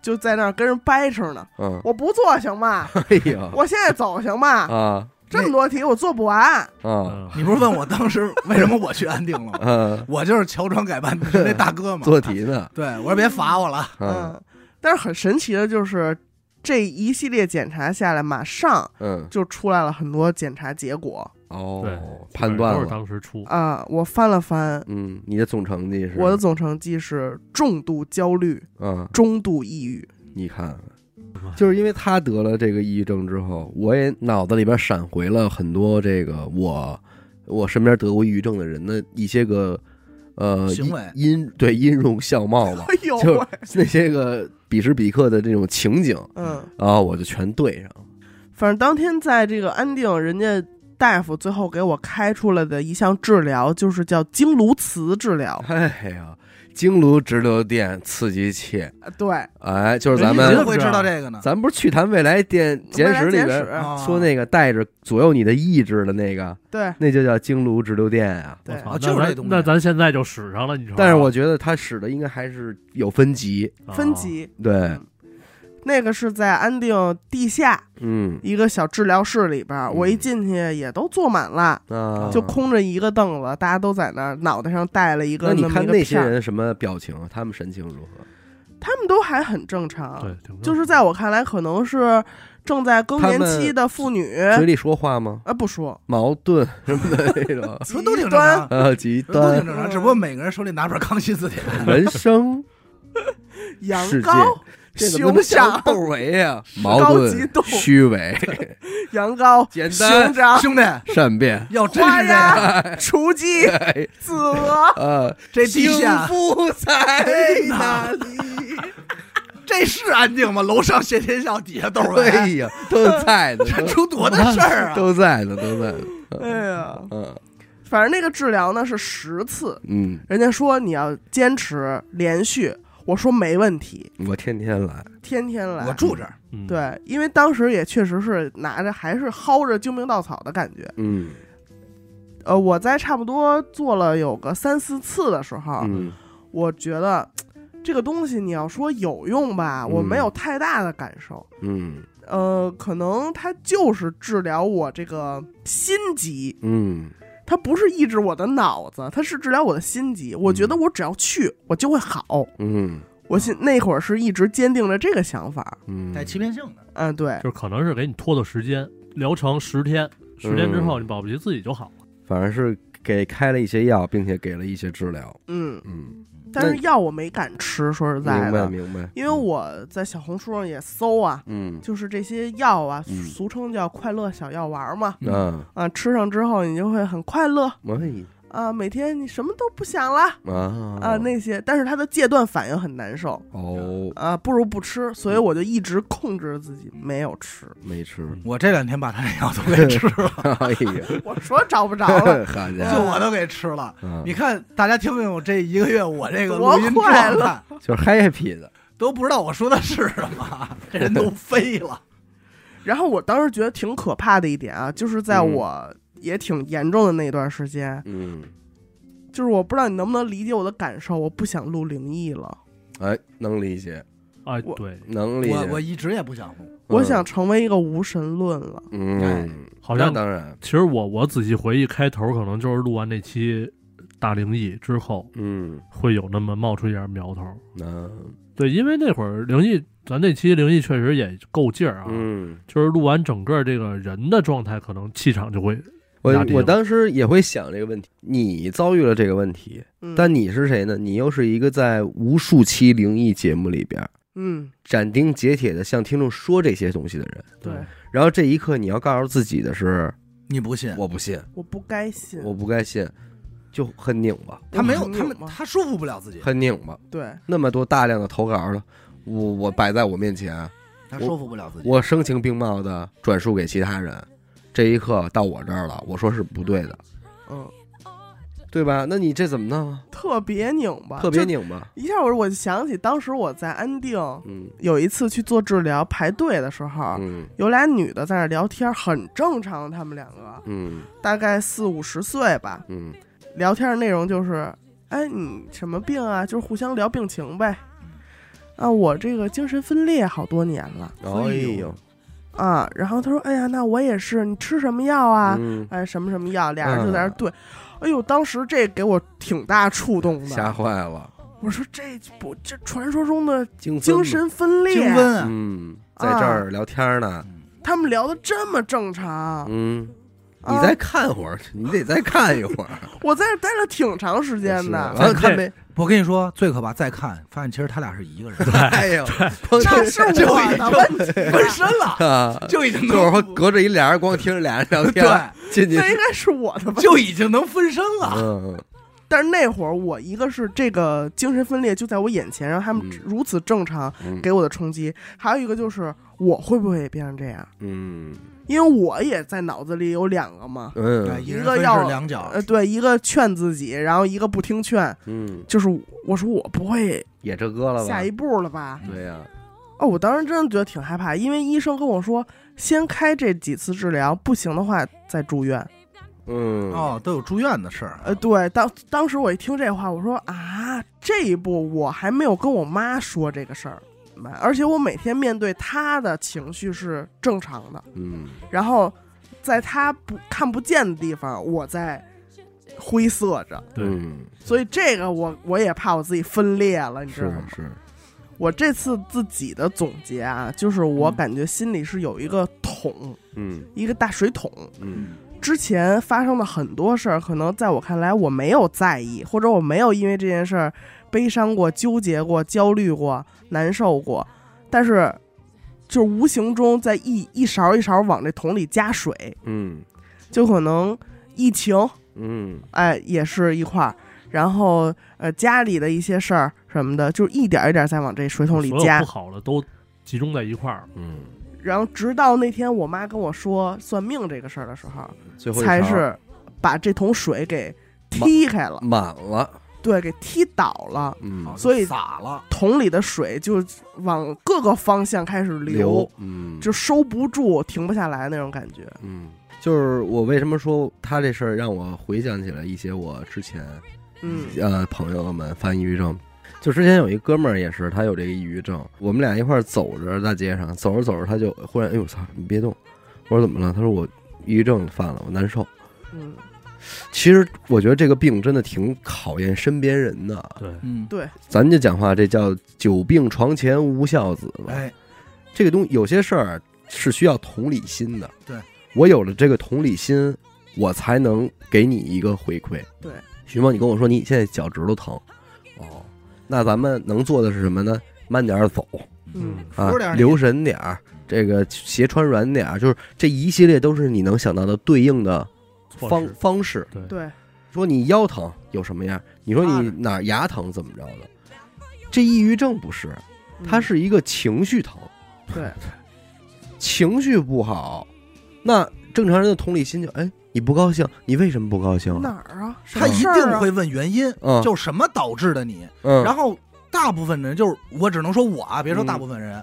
就在那儿跟人掰扯呢。嗯，我不做行吗？哎呀我现在走行吗？啊这么多题我做不完。啊嗯，你不是问我当时为什么我去安定了吗？嗯，我就是乔装改扮 那大哥嘛。做题呢，对，我说别罚我了。嗯嗯，但是很神奇的就是，这一系列检查下来，马上嗯就出来了很多检查结果哦对，判断都是了，当时出，啊。我翻了翻，嗯，你的总成绩是我的总成绩是重度焦虑、嗯，中度抑郁。你看看。就是因为他得了这个抑郁症之后，我也脑子里边闪回了很多这个我我身边得过抑郁症的人的一些个呃行为音音对音容笑貌吧，哎呦就喂，那些个彼时彼刻的这种情景，嗯，然后我就全对上了。反正当天在这个安定，人家大夫最后给我开出来的一项治疗，就是叫经颅磁治疗。哎呀，经颅直流电刺激器，啊对，哎，就是咱们怎么会知道这个呢？咱不是去谈未来电简史里边说那个带着左右你的意志的那个，对。那就叫经颅直流电啊。对。啊就是这东西。那咱现在就使上了，你说？但是我觉得它使的应该还是有分级，啊分级。对，那个是在安定地下嗯一个小治疗室里边儿，嗯我一进去也都坐满了，啊，就。空着一个凳子，大家都在那儿，脑袋上戴了一个那你看那些人什么表情？他们神情如何？他们都还很正常。对，就是在我看来，可能是正在更年期的妇女，嘴里说话吗？啊，不说，矛盾什么的那种，说都挺正极端常，呃，极都挺端正常，只不过每个人手里拿本康熙字典。人生 羊羔、熊能像掌、窦唯呀？矛盾、虚伪、羊羔、简单熊掌、兄弟，善变，要真花是这样，鸭、雏鸡、哎子鹅，呃，这地幸下福在哪里？这这是安静吗？楼上谢天笑，底下窦唯，哎呀，都在呢，这出多大事儿啊！都在呢，都在呢。哎呀，嗯反正那个治疗呢是十次，嗯，人家说你要坚持连续，我说没问题，我天天来。天天来。我住这儿，嗯，对，因为当时也确实是拿着还是薅着救命稻草的感觉。嗯呃，我在差不多做了有个三四次的时候，嗯我觉得这个东西你要说有用吧，我没有太大的感受。嗯呃，可能它就是治疗我这个心疾，嗯它不是抑制我的脑子，它是治疗我的心疾。我觉得我只要去，我就会好。嗯我心那会儿是一直坚定着这个想法。嗯，带欺骗性的。嗯，对，就是可能是给你拖的时间，疗程十天，十天之后你保不齐自己就好了。反正是给开了一些药，并且给了一些治疗。嗯，嗯，但是药我没敢吃，说实在明白的，明白。因为我在小红书上也搜啊，嗯就是这些药啊，嗯俗称叫快乐小药丸嘛。嗯啊，吃上之后你就会很快乐哎啊，每天你什么都不想了啊啊，那些，但是他的戒断反应很难受哦啊，不如不吃，所以我就一直控制自己没有吃。没吃。我这两天把他那药都给吃了，哎呀，我说找不着了，就我都给吃了。嗯你看，大家听听我这一个月我这个多录音快乐状态，就是 happy 的。都不知道我说的是什么，这人都飞了。然后我当时觉得挺可怕的一点啊，就是在嗯我也挺严重的那段时间，嗯，就是我不知道你能不能理解我的感受，我不想录灵异了，哎，能理解，哎，对，能理解。我我一直也不想录，我想成为一个无神论了。嗯，好像当然，其实我我仔细回忆，开头可能就是录完那期大灵异之后，嗯，会有那么冒出一点苗头。嗯对，因为那会儿灵异，咱那期灵异确实也够劲儿啊，嗯，就是录完整个这个人的状态，可能气场就会我我当时也会想这个问题。你遭遇了这个问题，嗯，但你是谁呢？你又是一个在无数期灵异节目里边嗯，斩钉截铁的向听众说这些东西的人，对，然后这一刻你要告诉自己的是，你不信？我不信，我不该信，我不该信，就很拧巴，他没有，他们他说服不了自己，很拧巴。对，那么多大量的投稿了，我我摆在我面前，他说服不了自己。我声情并茂的转述给其他人，这一刻到我这儿了，我说是不对的，嗯，对吧？那你这怎么弄啊？特别拧巴，特别拧巴，一下我我就想起当时我在安定嗯有一次去做治疗排队的时候，嗯有俩女的在那聊天，很正常，她们两个嗯大概四五十岁吧，嗯聊天的内容就是，哎，你什么病啊？就是互相聊病情呗。啊，我这个精神分裂好多年了哎呦，啊。然后他说，哎呀，那我也是，你吃什么药啊？嗯，哎，什么什么药？俩人就在那儿对。哎呦，当时这给我挺大触动的吓。坏了，我说这不这传说中的精神分裂，精分啊，嗯，在这儿聊天呢，他们聊的这么正常。嗯，啊你再看会儿，你得再看一会儿，我在这待了挺长时间的。完了看呗？我跟你说，最可怕，再看发现其实他俩是一个人，哎呦，那是就我的问题，分身了，啊，就已经就是说能隔着一俩人光听着俩人聊天，对，进去那应该是我的吧。就已经能分身了。嗯但是那会儿我一个是这个精神分裂就在我眼前，然后他们嗯如此正常嗯给我的冲击，还有一个就是我会不会也变成这样？嗯因为我也在脑子里有两个嘛，哎嗯一个要呃，对，一个劝自己，然后一个不听劝，嗯，就是我说我不会也这歌了吧？下一步了吧？对呀，哦，我当时真的觉得挺害怕，因为医生跟我说，先开这几次治疗，不行的话再住院。嗯哦，都有住院的事儿。呃，对，当当时我一听这话，我说啊，这一步我还没有跟我妈说这个事儿，而且我每天面对他的情绪是正常的，嗯然后在他不看不见的地方，我在灰色着，对，嗯，所以这个我我也怕我自己分裂了，你知道吗？是，我这次自己的总结啊，就是我嗯感觉心里是有一个桶，嗯一个大水桶。嗯之前发生的很多事儿，可能在我看来我没有在意，或者我没有因为这件事儿悲伤过、纠结过、焦虑过、难受过，但是就是无形中在一一勺一勺往这桶里加水，嗯就可能疫情，嗯哎，也是一块儿。然后，呃，家里的一些事儿，什么的，就一点一点在往这水桶里加不。好了都集中在一块儿。嗯，然后直到那天我妈跟我说算命这个事儿的时候，最后才是把这桶水给踢开了，满了，对，给踢倒了。嗯，所以洒了，桶里的水就往各个方向开始流，嗯，就收不住、停不下来那种感觉。嗯，就是我为什么说他这事儿让我回想起来一些我之前嗯呃朋友们犯抑郁症。就之前有一哥们儿也是，他有这个抑郁症，我们俩一块儿走着大街上，走着走着他就忽然，哎呦我操，你别动！我说怎么了？他说我抑郁症犯了，我难受。嗯，其实我觉得这个病真的挺考验身边人的。对，嗯，对，咱就讲话，这叫久病床前无孝子嘛。哎，这个东西有些事儿是需要同理心的。对，我有了这个同理心，我才能给你一个回馈。对，徐梦，你跟我说你现在脚趾头疼，哦，那咱们能做的是什么呢？慢点儿走。嗯。啊留神点儿，这个鞋穿软点儿，就是这一系列都是你能想到的对应的方方式。对对，说你腰疼有什么样？你说你哪儿牙疼怎么着的？这抑郁症不是，嗯它是一个情绪疼。对，情绪不好，那正常人的同理心就哎，你不高兴，你为什么不高兴哪啊？儿啊？什他一定会问原因，嗯就什么导致的你。嗯，然后大部分人就是我只能说我啊，别说嗯大部分人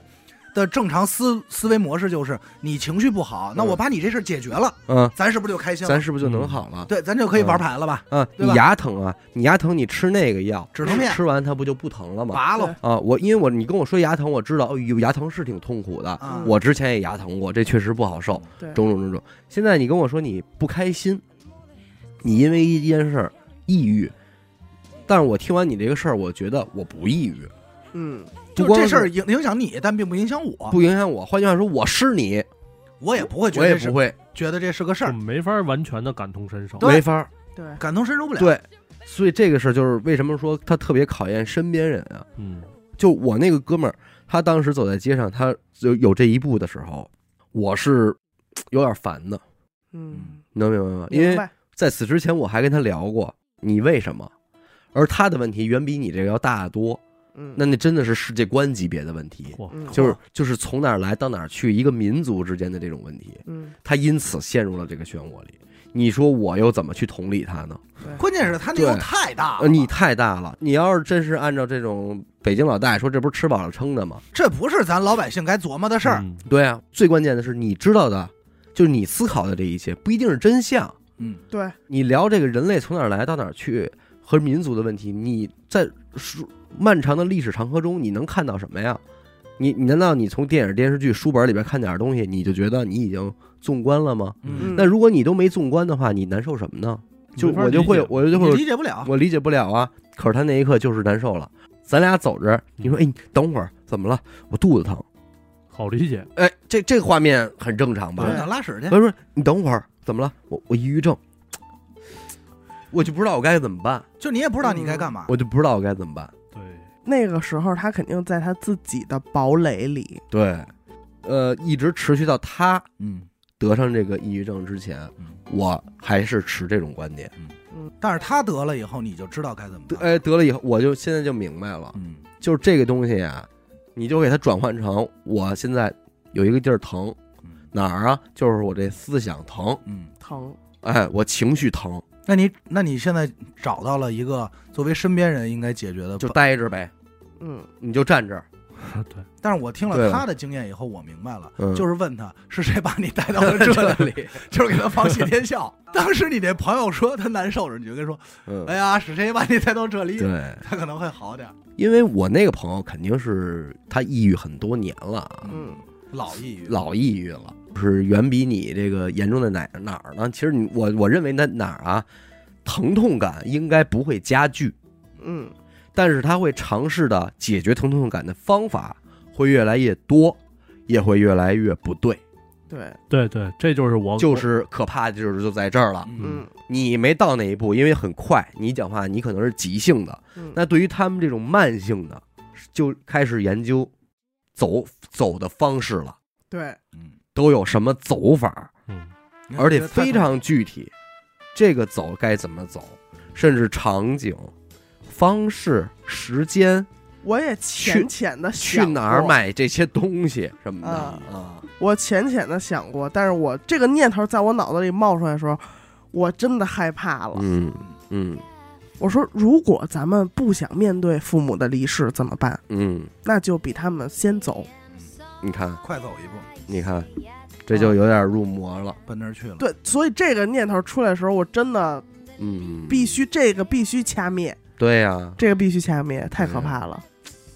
的正常思思维模式就是你情绪不好，那嗯我把你这事儿解决了，嗯，咱是不是就开心了？咱是不是就能好了？对，咱就可以玩牌了吧？嗯，你牙疼啊，你牙疼，你吃那个药，止疼片吃完它不就不疼了吗？拔了啊，我因为我你跟我说牙疼，我知道，哦，有牙疼是挺痛苦的。啊！我之前也牙疼过，这确实不好受，对，种种种种。现在你跟我说你不开心，你因为一件事儿抑郁，但是我听完你这个事儿，我觉得我不抑郁，嗯，就不光这事儿影影响你，但并不影响我，不影响我。换句话说，我是你，我也不会觉我得这是也不会，觉得这是个事就儿，没法完全的感同身受。对没法儿。对，感同身受不了。对，所以这个事儿就是为什么说他特别考验身边人啊。嗯，就我那个哥们儿，他当时走在街上，他就有这一步的时候，我是有点烦的，嗯，你能明白吗？因为白，在此之前我还跟他聊过，你为什么？而他的问题远比你这个要大得多，嗯，那那真的是世界观级别的问题，嗯就是就是从哪儿来到哪儿去，一个民族之间的这种问题，嗯，他因此陷入了这个漩涡里。你说我又怎么去同理他呢？对，关键是他那又对太大了，呃，你太大了。你要是真是按照这种北京老大爷说，这不是吃饱了撑的吗？这不是咱老百姓该琢磨的事儿。嗯对啊，最关键的是你知道的，就是你思考的这一切不一定是真相。嗯，对，你聊这个人类从哪儿来到哪儿去和民族的问题，你在书漫长的历史长河中，你能看到什么呀？你你难道你从电影、电视剧、书本里边看点东西，你就觉得你已经纵观了吗？嗯那如果你都没纵观的话，你难受什么呢？就没法我就会解我就会理解不了。我理解不了啊。可是他那一刻就是难受了。咱俩走着，你说，哎，你等会儿怎么了？我肚子疼。好理解。哎，这这个画面很正常吧我？想拉屎去不是：“你等会儿，怎么了？我我抑郁症，我就不知道我该怎么办，就你也不知道你该干嘛。我就不知道我该怎么办。对，那个时候他肯定在他自己的堡垒里，对，呃，一直持续到他嗯，得上这个抑郁症之前，嗯。我还是持这种观点。嗯。但是他得了以后，你就知道该怎么。哎，得了以后，我就现在就明白了，嗯。就是这个东西啊，你就给它转换成我现在有一个地儿疼，嗯。哪儿啊？就是我这思想疼，嗯，疼，哎，我情绪疼，那你那你现在找到了一个作为身边人应该解决的就，待着呗，嗯，你就站这儿，对，但是我听了他的经验以后，我明白了，嗯。就是问他是谁把你带到了这里，就是给他放谢天笑。当时你那朋友说他难受时，你就跟他说：“嗯，哎呀，是谁把你带到这里？”对。他可能会好点。因为我那个朋友肯定是他抑郁很多年了啊，嗯，老抑郁，老抑郁了，是远比你这个严重的哪哪儿呢？其实你我我认为那哪儿啊，疼痛感应该不会加剧，嗯，但是他会尝试的解决疼痛感的方法会越来越多，也会越来越不对，对，对对，这就是我就是可怕的就是就在这儿了。嗯。你没到那一步，因为很快，你讲话你可能是急性的，嗯，那对于他们这种慢性的，就开始研究走走的方式了。对，嗯，都有什么走法，嗯，而且非常具体。这个走该怎么走，甚至场景、方式、时间、我也浅浅的去哪儿？买这些东西什么的啊？我浅浅的想过，但是我这个念头在我脑子里冒出来的时候，我真的害怕了。嗯嗯，我说，如果咱们不想面对父母的离世怎么办？嗯，那就比他们先走。你看，快走一步，你看，这就有点入魔了，奔那儿去了。对，所以这个念头出来的时候，我真的，嗯，必须这个必须掐灭。对呀，这个必须掐灭，太可怕了。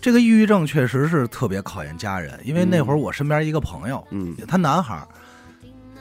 这个抑郁症确实是特别考验家人，因为那会儿我身边一个朋友，嗯，他男孩儿，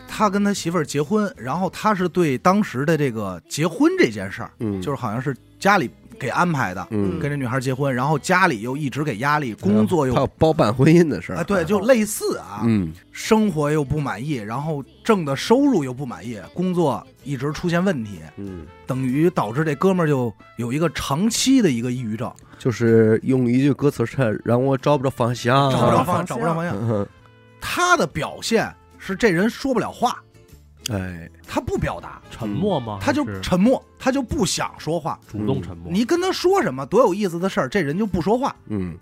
他跟他媳妇儿结婚，然后他是对当时的这个结婚这件事儿，嗯，就是好像是家里给安排的，嗯，跟这女孩结婚，然后家里又一直给压力，工作又包办婚姻的事儿，啊，对，就类似啊，嗯，生活又不满意，然后挣的收入又不满意，工作一直出现问题，嗯，等于导致这哥们儿就有一个长期的一个抑郁症，就是用一句歌词是让我找不着方向，找不着方向 找不着方向。嗯他的表现是这人说不了话，哎，他不表达，沉默吗？他就还是沉默，他就不想说话。主动沉默。你跟他说什么多有意思的事儿，这人就不说话。嗯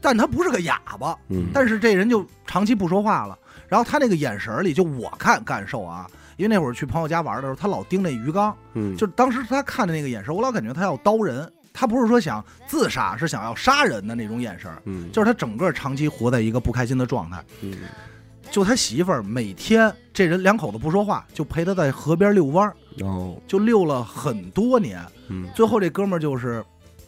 但他不是个哑巴，嗯，但是这人就长期不说话了。然后他那个眼神里，就我看感受啊，因为那会儿去朋友家玩的时候，他老盯那鱼缸，嗯，就当时他看的那个眼神，我老感觉他要刀人。他不是说想自杀，是想要杀人的那种眼神，嗯，就是他整个长期活在一个不开心的状态。嗯就他媳妇儿每天这人两口子不说话，就陪他在河边遛弯儿，哦，就遛了很多年。嗯最后这哥们儿就是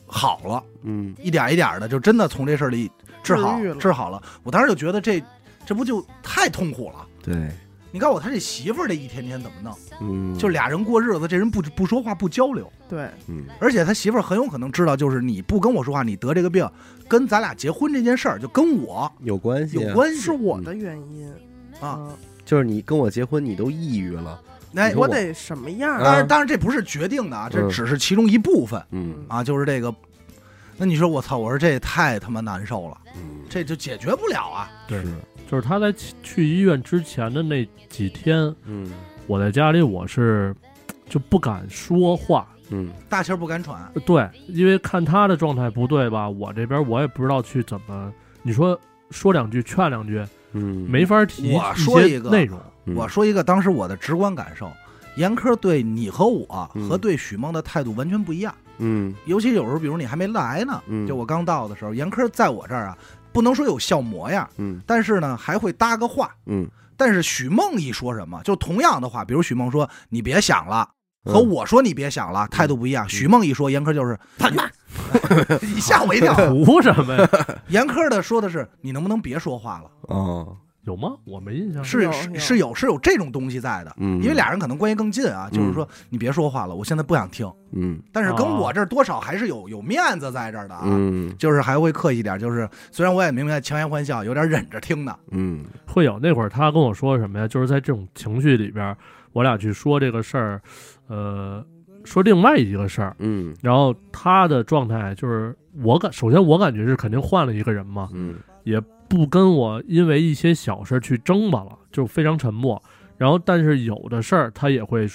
好了，嗯一点一点的，就真的从这事儿里治好治好了。我当时就觉得这这不就太痛苦了。对，你告诉我他这媳妇儿这一天天怎么弄？嗯，就俩人过日子，这人不不说话不交流，对，嗯而且他媳妇儿很有可能知道，就是你不跟我说话，你得这个病，跟咱俩结婚这件事儿就跟我有关系啊，有关系是我的原因啊。嗯就是你跟我结婚，你都抑郁了，哎你，说我得什么样？当然当然这不是决定的啊，这嗯只是其中一部分嗯啊，就是这个。那你说我操，我说这也太他妈难受了，嗯，这就解决不了啊。对是，就是他在去去医院之前的那几天，嗯我在家里我是就不敢说话。嗯大气儿不敢喘，对，因为看他的状态不对吧，我这边我也不知道去怎么，你说说两句劝两句，嗯，没法提我说一个内容。嗯我说一个当时我的直观感受，严科对你和我嗯和对许梦的态度完全不一样。嗯尤其有时候，比如你还没来呢，嗯就我刚到的时候，严科在我这儿啊，不能说有笑模样，嗯但是呢还会搭个话。嗯，但是许梦一说什么，就同样的话，比如许梦说“你别想了”，嗯和我说“你别想了”，态度不一样。许梦一说，严科就是他妈，你吓我一跳。胡什么呀？严科的说的是“你能不能别说话了哦，有吗？我没印象。是是是有是有这种东西在的，嗯，因为俩人可能关系更近啊，就是说你别说话了，我现在不想听。嗯但是跟哦我这儿多少还是有有面子在这儿的啊，嗯就是还会客气点，就是虽然我也明白强颜欢笑，有点忍着听的。嗯会有那会儿他跟我说什么呀？就是在这种情绪里边，我俩去说这个事儿，呃，说另外一个事儿，嗯然后他的状态就是我感，首先我感觉是肯定换了一个人嘛，嗯也不跟我因为一些小事去争吧了，就非常沉默。然后，但是有的事儿他也会，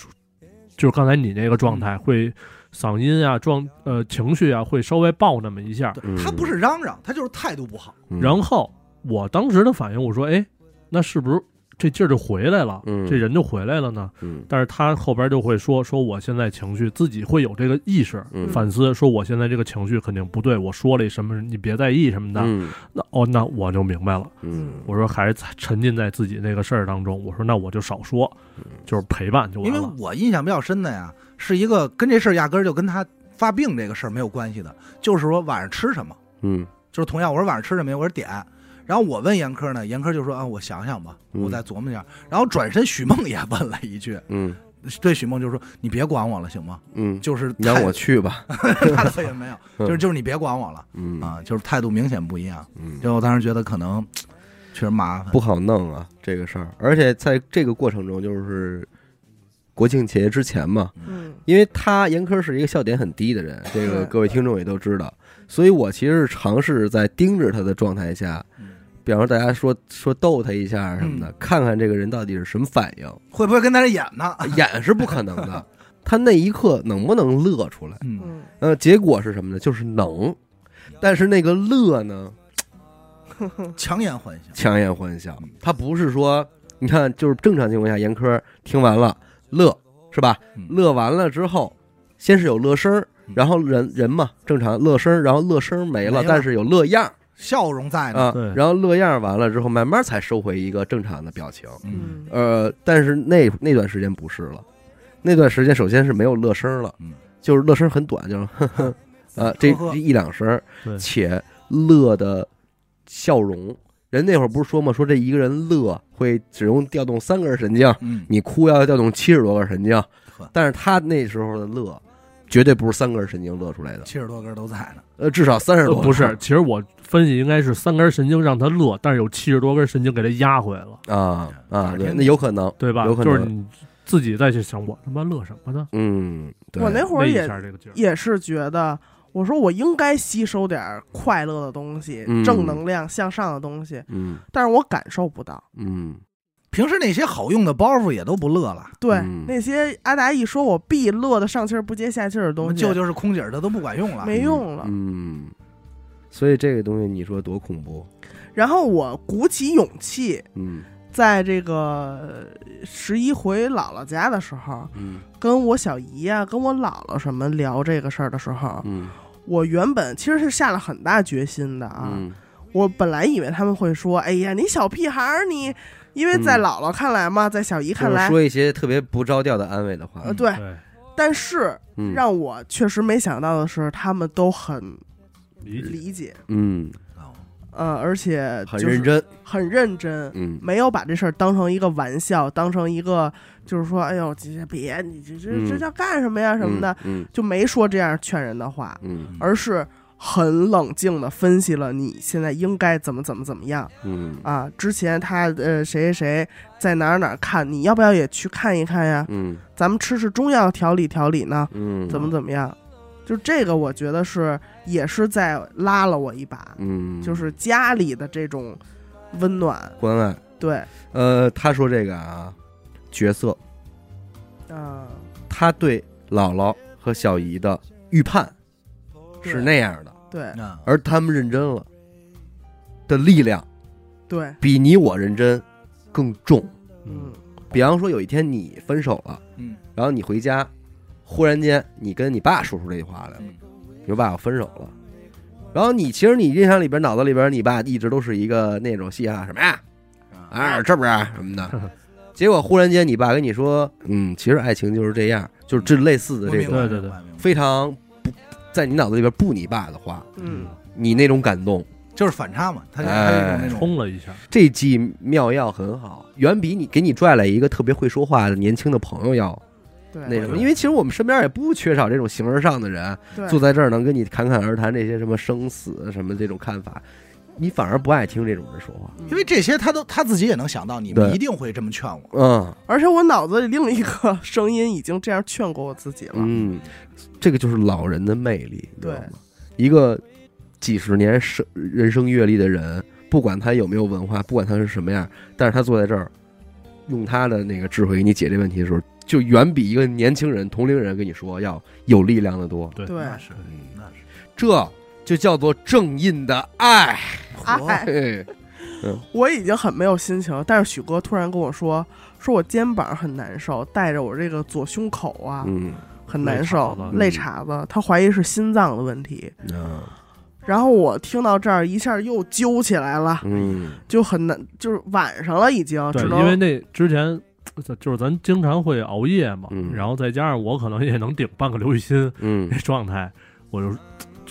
就是刚才你那个状态，会嗓音啊、状呃情绪啊，会稍微爆那么一下。嗯他不是嚷嚷，他就是态度不好。嗯然后我当时的反应，我说：“哎，那是不是这劲儿就回来了？嗯这人就回来了呢？”嗯但是他后边就会说：“说我现在情绪自己会有这个意识，嗯反思，说我现在这个情绪肯定不对，我说了一什么，你别在意什么的。嗯那哦，那我就明白了。嗯我说还是沉浸在自己那个事儿当中。我说那我就少说，就是陪伴就完因为。我印象比较深的呀，是一个跟这事儿压根儿就跟他发病这个事儿没有关系的，就是说晚上吃什么，嗯就是同样我说晚上吃什么呀，我说点，然后我问严科呢，严科就说啊，我想想吧，嗯。我再琢磨一下。然后转身许梦也问了一句，嗯。对许梦就说你别管我了行吗？嗯，就是你让我去吧，他倒也没有，嗯。就是就是你别管我了嗯。啊，就是态度明显不一样。嗯，就我当时觉得可能确实麻烦。不，好弄啊这个事儿，而且在这个过程中，就是国庆节之前嘛，嗯。因为他严科是一个笑点很低的人，这个各位听众也都知道，所以我其实是尝试在盯着他的状态下，嗯比方说大家说说逗他一下什么的，看看这个人到底是什么反应，会不会跟他这演呢？演是不可能的，他那一刻能不能乐出来？嗯，嗯。呃，结果是什么呢？就是能，但是那个乐呢，强颜欢笑，强颜欢笑，他不是说你看，就是正常情况下，严科听完了乐是吧？嗯。乐完了之后，先是有乐声儿，嗯。然后人人嘛正常乐声儿，然后乐声儿没了，没了。但是有乐样儿笑容在呢。啊对，然后乐样完了之后，慢慢才收回一个正常的表情。嗯，呃，但是那那段时间不是了，那段时间首先是没有乐声了，嗯。就是乐声很短，就是 呵呵。啊这一两声，对。且乐的笑容。人那会儿不是说吗，说这一个人乐会只用调动三根神经，嗯，你哭要调动七十多根神经，但是他那时候的乐，绝对不是三根神经乐出来的，七十多根都在呢。呃，至少三十多根。呃不是，其实我分析应该是三根神经让他乐，但是有七十多根神经给他压回来了，啊啊，对，那有可能，对吧？有可能，就是你自己再去想，我他妈乐什么呢？嗯，对我那会儿也也是觉得，我说我应该吸收点快乐的东西、嗯正能量、向上的东西，嗯但是我感受不到。嗯平时那些好用的包袱也都不乐了，对、嗯那些阿达一说我必乐的上气儿不接下气儿的我东西，们舅舅是空姐儿的都不管用了。没用了。嗯，所以这个东西你说多恐怖？然后我鼓起勇气，嗯在这个十一回姥姥家的时候，嗯跟我小姨啊、跟我姥姥什么聊这个事儿的时候，嗯我原本其实是下了很大决心的啊。嗯我本来以为他们会说：“哎呀，你小屁孩儿，你……因为在嗯。姥姥看来嘛，在小姨看来，说一些特别不着调的安慰的话。呃，，对。但是嗯。让我确实没想到的是，他们都很理解。嗯。哦呃，而且很认真，很认真，嗯。没有把这事儿当成一个玩笑，当成一个就是说，哎呦，这别你这这嗯。这叫干什么呀什么的，嗯。就没说这样劝人的话，嗯。而是很冷静的分析了你现在应该怎么怎么怎么样。嗯。啊。之前他呃谁谁谁在哪儿哪儿看，你要不要也去看一看呀？嗯。咱们吃吃中药调理调理呢，嗯，怎么怎么样？就这个，我觉得是也是在拉了我一把，嗯，就是家里的这种温暖，关爱。对，呃，他说这个啊，角色，啊，他对姥姥和小姨的预判是那样的，对啊，而他们认真了的力量对，比你我认真更重。嗯比方说，有一天你分手了，嗯然后你回家，忽然间你跟你爸说出这句话来了，嗯你说爸，我分手了。然后你其实你印象里边、脑子里边，你爸一直都是一个那种嘻哈什么呀，啊，是不是什么的？结果忽然间你爸跟你说，嗯，其实爱情就是这样，就是这类似的这种对对对非常不在你脑子里边不你爸的话，嗯，你那种感动，就是反差嘛，他就哎他有一种那种冲了一下，这剂妙药很好，远比你给你拽来一个特别会说话的年轻的朋友要对，那什么。因为其实我们身边也不缺少这种形而上的人，对。坐在这儿能跟你侃侃而谈这些什么生死什么这种看法，你反而不爱听这种人说话。因为这些他都他自己也能想到，你对们一定会这么劝我。嗯而且我脑子里另一个声音已经这样劝过我自己了，嗯，这个就是老人的魅力，你知道对吗？一个几十年生人生阅历的人，不管他有没有文化，不管他是什么样，但是他坐在这儿，用他的那个智慧给你解这问题的时候，就远比一个年轻人、同龄人跟你说要有力量的多。对对那是那是。这就叫做正印的爱。哎，嘿。我已经很没有心情了，但是许哥突然跟我说，说我肩膀很难受，带着我这个左胸口啊、嗯。很难受，泪肋叉子，他怀疑是心脏的问题。嗯。然后我听到这儿一下又揪起来了，嗯。就很难，就是晚上了已经，对因为那之前就是咱经常会熬夜嘛，嗯。然后再加上我可能也能顶半个刘雨欣嗯。那状态，我就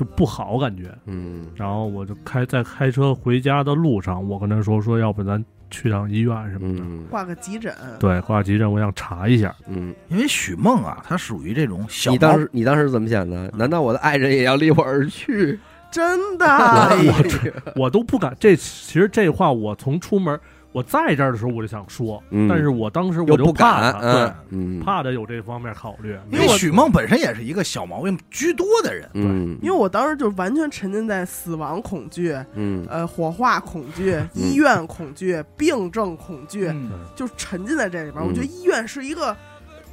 就不好感觉。嗯然后我就开在开车回家的路上，我跟他说说，要不咱去趟医院什么的。嗯挂个急诊。对，挂急诊，我想查一下。嗯，因为许梦啊，她属于这种小你猫当时你当时怎么想的？难道我的爱人也要离我而去？真的，哎呀 我都不敢。这其实这话我从出门我在这儿的时候我就想说，嗯。但是我当时我就不敢，他，嗯对，嗯。怕的有这方面考虑。因为许梦本身也是一个小毛病居多的人，嗯，因为我当时就完全沉浸在死亡恐惧、嗯。呃火化恐惧、医院恐惧、病症恐惧，嗯。就沉浸在这里边。嗯。我觉得医院是一个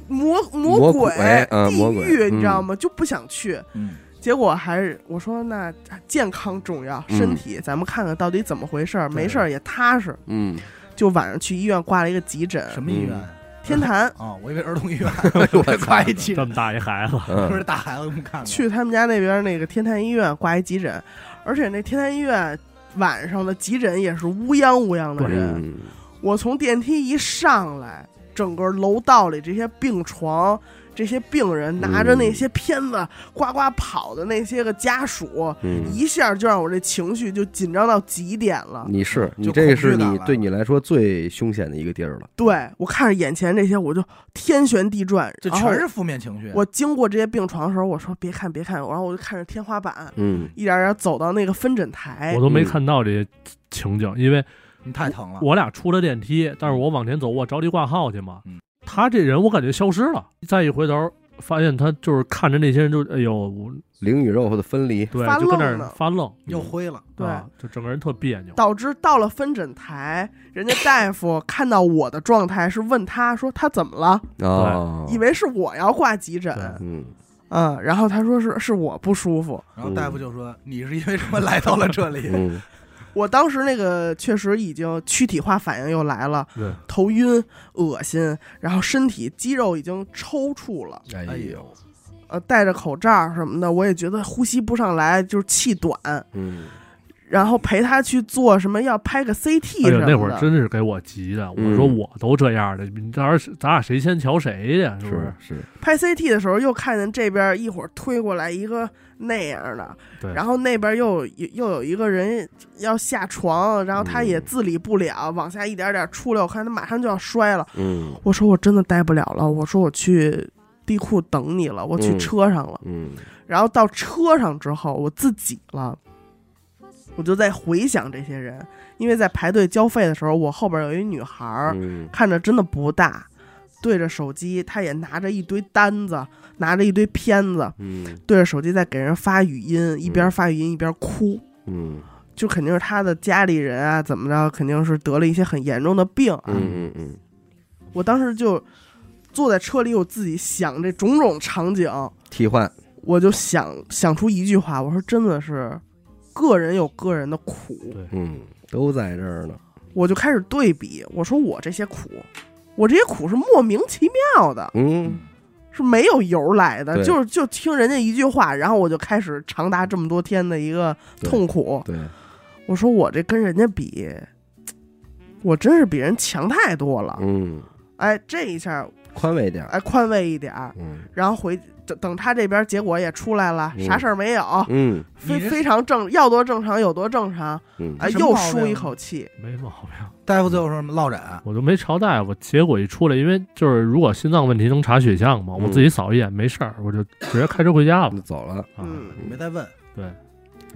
魔魔鬼、鬼嗯魔地鬼狱，嗯。你知道吗？就不想去。嗯结果还是我说那健康重要，嗯。身体咱们看看到底怎么回事儿，没事儿也踏实。嗯，就晚上去医院挂了一个急诊，什么医院？天坛。啊，我以为儿童医院，我 挂一急诊，这么大一孩子，不是嗯大孩子，我们看过去他们家那边那个天坛医院挂一急诊，而且那天坛医院晚上的急诊也是乌泱乌泱的人。嗯。我从电梯一上来，整个楼道里这些病床、这些病人拿着那些片子呱呱跑的那些个家属，嗯，一下就让我这情绪就紧张到极点了。你是你这个是你对你来说最凶险的一个地儿了。对我看着眼前这些，我就天旋地转，这全是负面情绪。我经过这些病床的时候，我说别看别看，然后我就看着天花板，嗯一点点走到那个分诊台我，都没嗯看到这些情景，因为你太疼了，我俩出了电梯，但是我往前走，我着急挂号去嘛嗯。他这人我感觉消失了，再一回头发现他就是看着那些人就哎呦，我灵与肉的分离，对发，就跟那儿呢发愣，又灰了。对。啊就整个人特别扭。导致到了分诊台，人家大夫看到我的状态是问他说他怎么了，哦，以为是我要挂急诊，嗯。嗯，然后他说是是我不舒服，然后大夫就说：“你是因为什么来到了这里？嗯我当时那个确实已经躯体化反应又来了，对，头晕、恶心，然后身体肌肉已经抽搐了，哎哎呦呦，呃，戴着口罩什么的，我也觉得呼吸不上来，就是气短，嗯然后陪他去做什么，要拍个 CT 什么，的。那会儿真是给我急的，我嗯说我都这样的，你到时候咱俩谁先瞧谁去，是不是是？是拍 CT 的时候，又看见这边一会儿推过来一个那样的，对，然后那边又有又有一个人要下床，然后他也嗯自理不了，往下一点点出来，我看他马上就要摔了。嗯我说我真的待不了了，我说我去地库等你了，我去嗯车上了。嗯然后到车上之后，我自己了，我就在回想这些人，因为在排队交费的时候，我后边有一女孩儿，嗯看着真的不大，对着手机，他也拿着一堆单子，拿着一堆片子，嗯对着手机在给人发语音，一边发语音一边哭。嗯就肯定是他的家里人啊，怎么着，肯定是得了一些很严重的病啊。嗯嗯我当时就坐在车里，我自己想这种种场景，替换，我就想想出一句话，我说真的是，个人有个人的苦，对嗯，都在这儿呢。我就开始对比，我说我这些苦，我这些苦是莫名其妙的，嗯是没有由来的，对就是就听人家一句话，然后我就开始长达这么多天的一个痛苦。对，我说我这跟人家比，我真是比人强太多了。嗯，哎，这一下宽慰点儿。哎宽慰一点儿，嗯然后回等等他这边结果也出来了，嗯啥事儿没有，嗯非你这非常正，要多正常有多正常，嗯哎，又什么毛病舒一口气。没毛病。！”大夫最后说什么落枕，我就没朝大夫，结果一出来，因为就是如果心脏问题能查血项嘛，嗯我自己扫一眼没事儿，我就直接开车回家了就。走了。啊，嗯，没再问，对，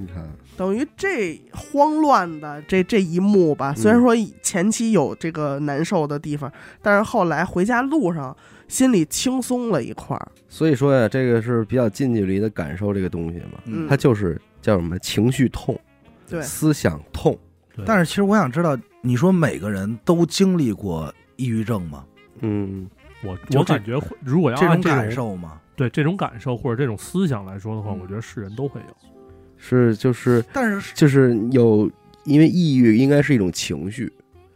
你看，等于这慌乱的这这一幕吧，虽然说前期有这个难受的地方，但是后来回家路上心里轻松了一块儿。所以说呀，这个是比较近距离的感受这个东西嘛，嗯，它就是叫什么情绪痛，对思想痛。但是其实我想知道，你说每个人都经历过抑郁症吗？嗯我我感觉会，如果要这种感受吗？对这种感受或者这种思想来说的话，嗯我觉得是人都会有。是就是但是就是有，因为抑郁应该是一种情绪，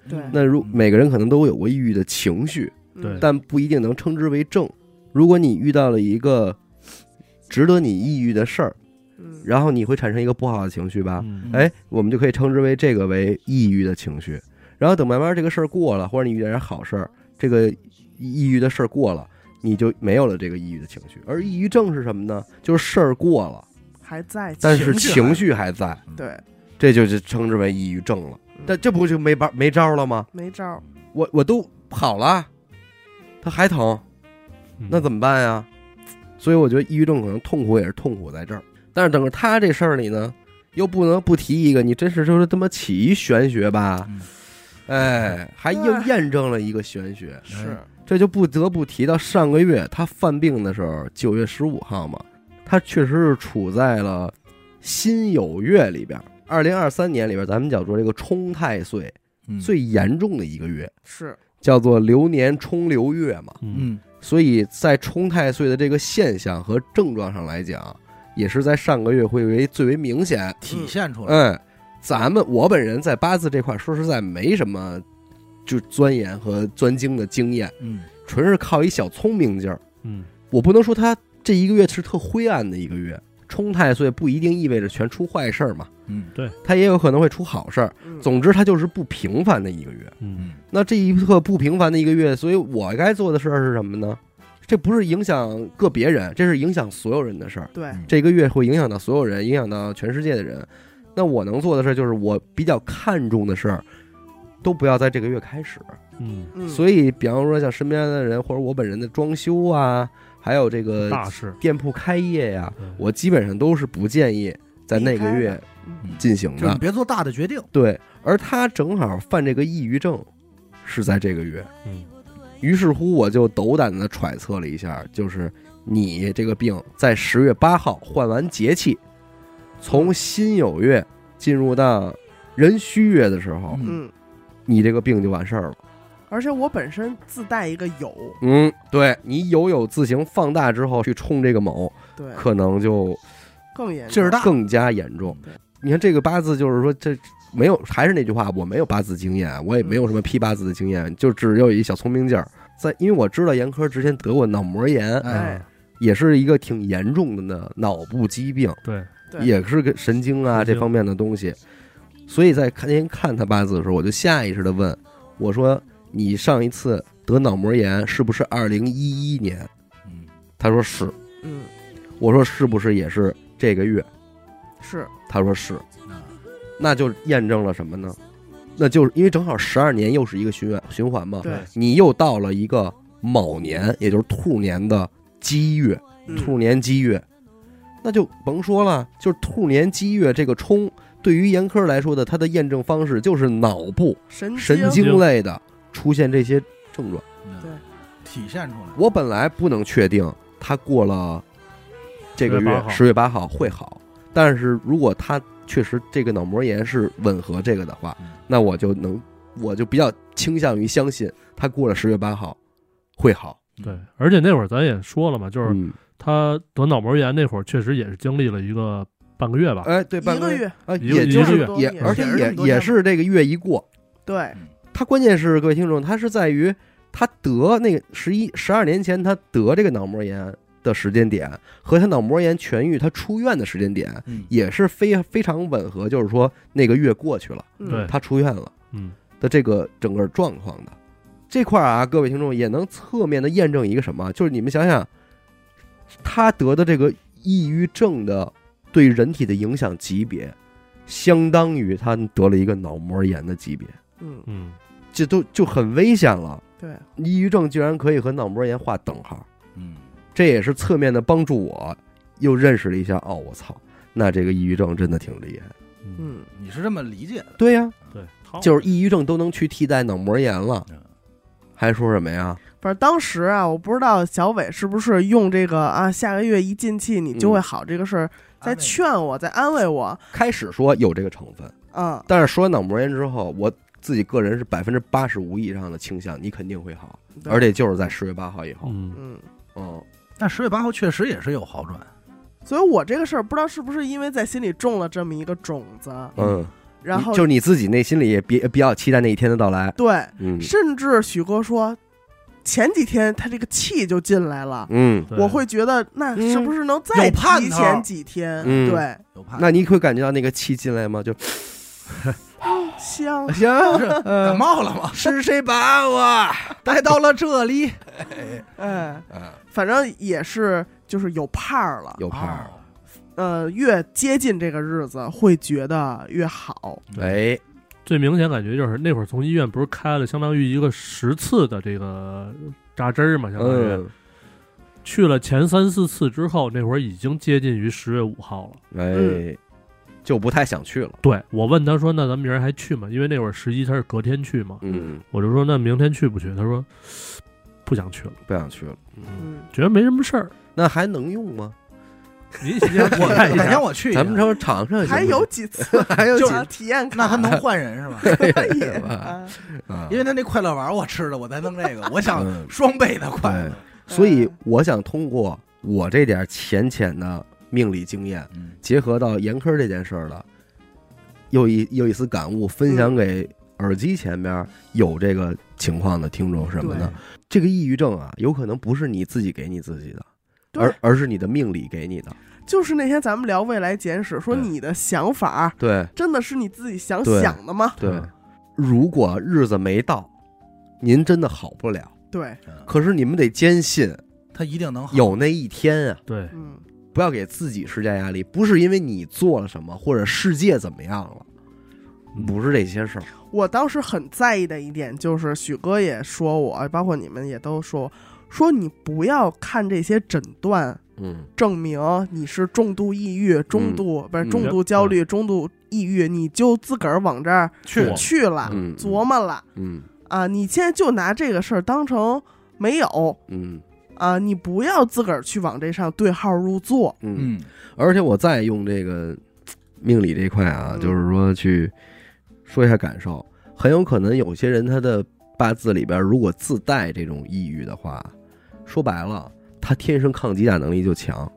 对那如嗯每个人可能都有过抑郁的情绪，对嗯但不一定能称之为症。如果你遇到了一个值得你抑郁的事儿，嗯然后你会产生一个不好的情绪吧？嗯，哎，我们就可以称之为这个为抑郁的情绪。然后等慢慢这个事儿过了，或者你遇到点好事儿，这个抑郁的事儿过了，你就没有了这个抑郁的情绪。而抑郁症是什么呢？就是事儿过了，还在，但是情绪还在，对这就是称之为抑郁症了。但这不就没办没招了吗？没招。我我都好了，他还疼，嗯那怎么办呀？所以我觉得抑郁症可能痛苦也是痛苦在这儿，但是整个他这事儿里呢，又不能不提一个，你真是就是他妈起一玄学吧？嗯哎，还又验证了一个玄学，是，这就不得不提到上个月他犯病的时候，九月十五号嘛，他确实是处在了辛酉月里边。二零二三年里边，咱们叫做这个冲太岁嗯最严重的一个月，是，叫做流年冲流月嘛。嗯嗯所以在冲太岁的这个现象和症状上来讲，也是在上个月会为最为明显。体现出来。嗯，咱们我本人在八字这块，说实在没什么就钻研和钻精的经验，嗯，纯是靠一小聪明劲儿。嗯我不能说他这一个月是特灰暗的一个月，冲太岁不一定意味着全出坏事儿嘛，嗯对，它也有可能会出好事儿。嗯总之，它就是不平凡的一个月。嗯嗯那这一个不平凡的一个月，所以我该做的事儿是什么呢？这不是影响个别人，这是影响所有人的事儿。对，嗯这个月会影响到所有人，影响到全世界的人。那我能做的事儿就是我比较看重的事儿，都不要在这个月开始。嗯，嗯，所以，比方说像身边的人，或者我本人的装修啊，还有这个大事，店铺开业呀、我基本上都是不建议在那个月嗯。进行的。你别做大的决定。对，而他正好犯这个抑郁症是在这个月，嗯。于是乎我就斗胆的揣测了一下，就是你这个病在十月八号换完节气，从辛酉月进入到壬戌月的时候，嗯嗯，你这个病就完事儿了。而且我本身自带一个有，嗯，对你有有自行放大之后去冲这个某，对，可能就更严重。劲儿大。更加严重。你看这个八字，就是说这没有，还是那句话，我没有八字经验，我也没有什么批八字的经验，就只有一小聪明劲儿。在因为我知道严科之前得过脑膜炎，哎，也是一个挺严重的呢脑部疾病，对，对。也是个神经啊这方面的东西。所以在看您看他八字的时候，我就下意识的问我说：“你上一次得脑膜炎是不是二零一一年嗯？”他说是。嗯，我说是不是也是这个月？是，他说是。啊那就验证了什么呢？那就是因为正好十二年又是一个循环循环嘛，对，你又到了一个卯年，也就是兔年的鸡月，嗯兔年鸡月，那就甭说了，就是兔年鸡月这个冲，对于严科来说的，它的验证方式就是脑部神神经类的出现这些症状。对。嗯体现出来。我本来不能确定他过了这个月8号。月十月八号会好，但是如果他确实这个脑膜炎是吻合这个的话嗯，那我就能，我就比较倾向于相信他过了十月八号会好。对，而且那会儿咱也说了嘛，就是嗯，他得脑膜炎那会儿，确实也是经历了一个半个月吧，哎，对，半个月，啊，也就是一个月。也，而且也也是这个月一过，对，他关键是各位听众，他是在于他得那个十一十二年前他得这个脑膜炎的时间点和他脑膜炎痊愈他出院的时间点嗯，也是非非常吻合，就是说那个月过去了，他出院了嗯。的这个整个状况的。这块儿啊，各位听众也能侧面的验证一个什么，就是你们想想，他得的这个抑郁症的对人体的影响级别，相当于他得了一个脑膜炎的级别。嗯，嗯，这都就很危险了。对，抑郁症竟然可以和脑膜炎划等号，嗯，这也是侧面的帮助我又认识了一下。哦，我操，那这个抑郁症真的挺厉害。嗯，嗯，你是这么理解的？对呀、对，就是抑郁症都能去替代脑膜炎了。嗯，还说什么呀？反正当时啊，我不知道小伟是不是用这个啊，下个月一进气你就会好这个事儿，在劝我，在安慰我，开始说有这个成分，嗯，但是说完脑膜炎之后，我自己个人是百分之八十五以上的倾向，你肯定会好，而且就是在十月八号以后。嗯嗯，嗯，但十月八号确实也是有好转。所以我这个事儿不知道是不是因为在心里种了这么一个种子，嗯，然后就是你自己内心里也比比较期待那一天的到来。对，嗯甚至许哥说，前几天他这个气就进来了。嗯，我会觉得，那是不是能再提前几天？嗯对，有怕那你会感觉到那个气进来吗？就香，行，是 感冒了吗？是谁把我？带到了这里，哎，啊，反正也是，就是有盼儿了。有盼儿。哦呃，越接近这个日子，会觉得越好。哎，最明显感觉就是那会儿从医院不是开了相当于一个十次的这个扎针儿嘛，相当于、嗯，去了前三四次之后，那会儿已经接近于十月五号了。哎，就不太想去了。对我问他说：“那咱们明儿还去吗？”因为那会儿十一他是隔天去嘛，嗯，我就说：“那明天去不去？”他说：“不想去了，不想去了。嗯，觉得没什么事儿。那还能用吗？您先 我看一哪天，我去，咱们说尝尝行不行，还有几次 还有几次体验卡？那还能换人是吧？可以？因为他那快乐丸我吃了，我才弄这个，我想嗯双倍的快乐。，所以我想通过我这点浅浅的命理经验，嗯。结合到严科这件事儿了，又一又一丝感悟，分享给耳机前边有这个情况的听众什么的。这个抑郁症啊，有可能不是你自己给你自己的，而而是你的命理给你的。就是那天咱们聊未来简史，说你的想法对。真的是你自己想想的吗？对，如果日子没到，您真的好不了。对，可是你们得坚信他一定能好。有那一天啊，对，嗯，不要给自己施加压力，不是因为你做了什么或者世界怎么样了，不是这些事儿。我当时很在意的一点就是，许哥也说我，包括你们也都说，说你不要看这些诊断嗯。证明你是重度抑郁、中度、不是嗯。重度焦虑、中度抑郁，你就自个儿往这儿去去了，嗯。琢磨了。嗯。啊！你现在就拿这个事儿当成没有嗯啊！你不要自个儿去往这上对号入座。嗯。嗯而且我再用这个命理这块啊，嗯就是说去说一下感受，很有可能有些人他的八字里边如果自带这种抑郁的话，说白了，他天生抗击打能力就强，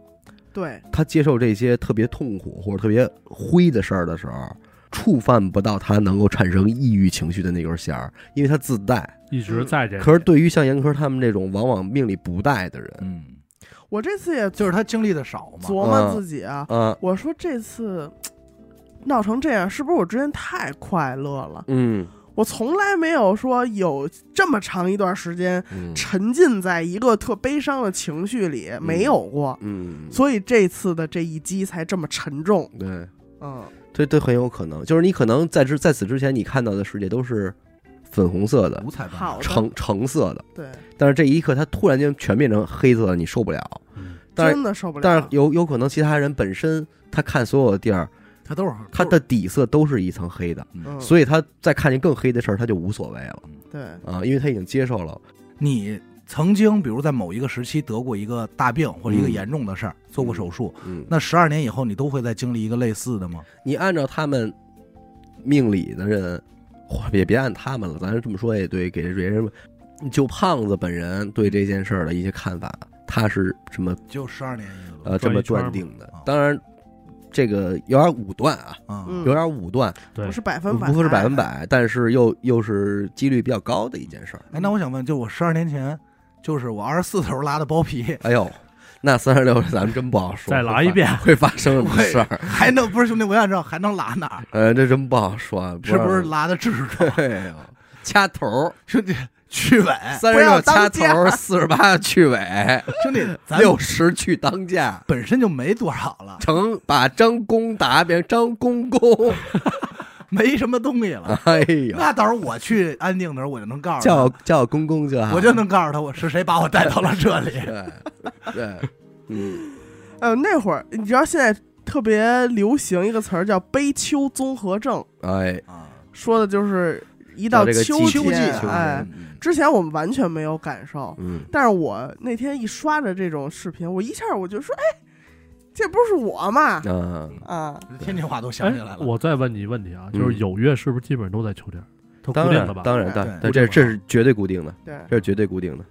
对，他接受这些特别痛苦或者特别灰的事儿的时候，触犯不到他能够产生抑郁情绪的那根弦儿，因为他自带。一直在这里。可是对于像严科他们这种往往命里不带的人，嗯，我这次也就是他经历的少嘛。琢磨自己啊，嗯，我说这次闹成这样，是不是我之前太快乐了？嗯我从来没有说有这么长一段时间嗯沉浸在一个特悲伤的情绪里，没有过。嗯，所以这次的这一击才这么沉重。对。嗯，这都很有可能，就是你可能在之在此之前，你看到的世界都是粉红色的五、彩斑斓，橙橙色的，对，但是这一刻它突然间全变成黑色的，你受不了。嗯但是真的受不了。但是有有可能其他人本身他看所有的地儿，他都是他的底色都是一层黑的，嗯，所以他再看见更黑的事儿，他就无所谓了对，啊，因为他已经接受了。你曾经比如在某一个时期得过一个大病或者一个嗯严重的事儿，做过手术，嗯，那十二年以后你都会再经历一个类似的吗？你按照他们命理的人，也别别按他们了，咱这么说也对，给别人就胖子本人对这件事儿的一些看法，他是什么就十二年一个呃这么断定的。当然，这个有点武断啊，啊，嗯有点武断，不是百分百，不是百分。百，但是又又是几率比较高的一件事儿。哎，那我想问，就我十二年前，就是我二十四头拉的包皮，哎呦，那三十六咱们真不好说，再拉一遍会发生什么事儿？还能不是兄弟，我想知道还能拉哪儿？呃，这真不好说，是不是？拉的痔疮？哎呦，掐头儿，兄弟，去尾，三十六掐头儿，四十八去尾，兄弟，咱六十去当家。本身就没多少了，成把张公打变张公公，没什么东西了。哎呦，那到时候我去安定的时候，我就能告诉叫他，叫公公就好，我就能告诉他我是谁把我带到了这里。对对，嗯，哎呦，那会儿你知道现在特别流行一个词儿叫悲秋综合症，哎，啊，说的就是一到秋季秋季天，哎，嗯。之前我们完全没有感受，嗯，但是我那天一刷着这种视频，我一下我就说，哎，这不是我吗？嗯，啊，天津话都想起来哎，了。我再问你一问题啊，嗯就是有月是不是基本上都在秋天？都固当然定的吧？当然，当对然，这这是绝对固定的，对，这是绝对固定的，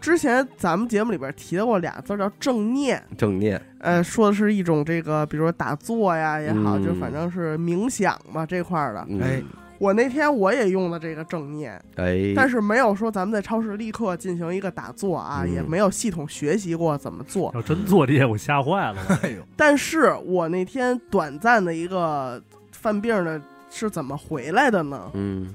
之前咱们节目里边提到过俩字叫正念，正念，呃，说的是一种这个，比如说打坐呀也好，嗯就反正是冥想嘛这块儿的。嗯哎，我那天我也用了这个正念，哎，但是没有说咱们在超市立刻进行一个打坐啊，嗯也没有系统学习过怎么做。要真做这些，我吓坏了。哎呦，但是我那天短暂的一个犯病的是怎么回来的呢？嗯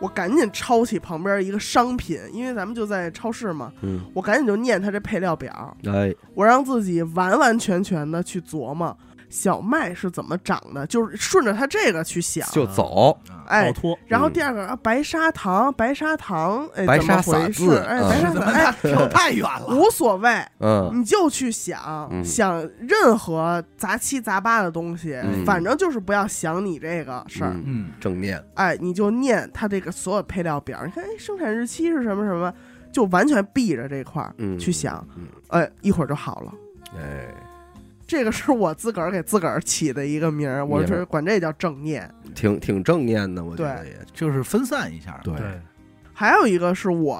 我赶紧抄起旁边一个商品，因为咱们就在超市嘛，嗯，我赶紧就念它这配料表，哎，我让自己完完全全的去琢磨小麦是怎么长的，就是顺着它这个去想。就走，哎逃，脱，然后嗯第二个啊，白砂糖，白砂糖，哎，白怎么沙撒回事字哎，啊白砂糖，哎，跳太远了。无所谓，嗯你就去想、嗯想任何杂七杂八的东西，嗯反正就是不要想你这个事儿。嗯嗯，正念，哎，你就念它这个所有配料表，你看，哎，生产日期是什么什么，就完全避着这块儿嗯，去想，嗯，哎，一会儿就好了。哎，这个是我自个儿给自个儿起的一个名儿，我明白这管这叫正念。挺挺正念的，我觉得也，就是分散一下。对，对，还有一个是我，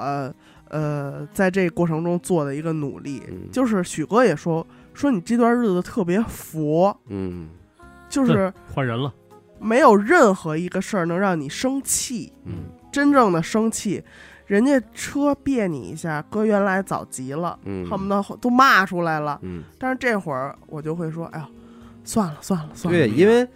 呃，在这过程中做的一个努力，嗯就是许哥也说说你这段日子特别佛，嗯就是换人了，没有任何一个事儿能让你生气，嗯真正的生气。人家车别你一下，哥原来早急了，嗯，恨不得都骂出来了。嗯，但是这会儿我就会说，哎呦，算了算了算了，对，因为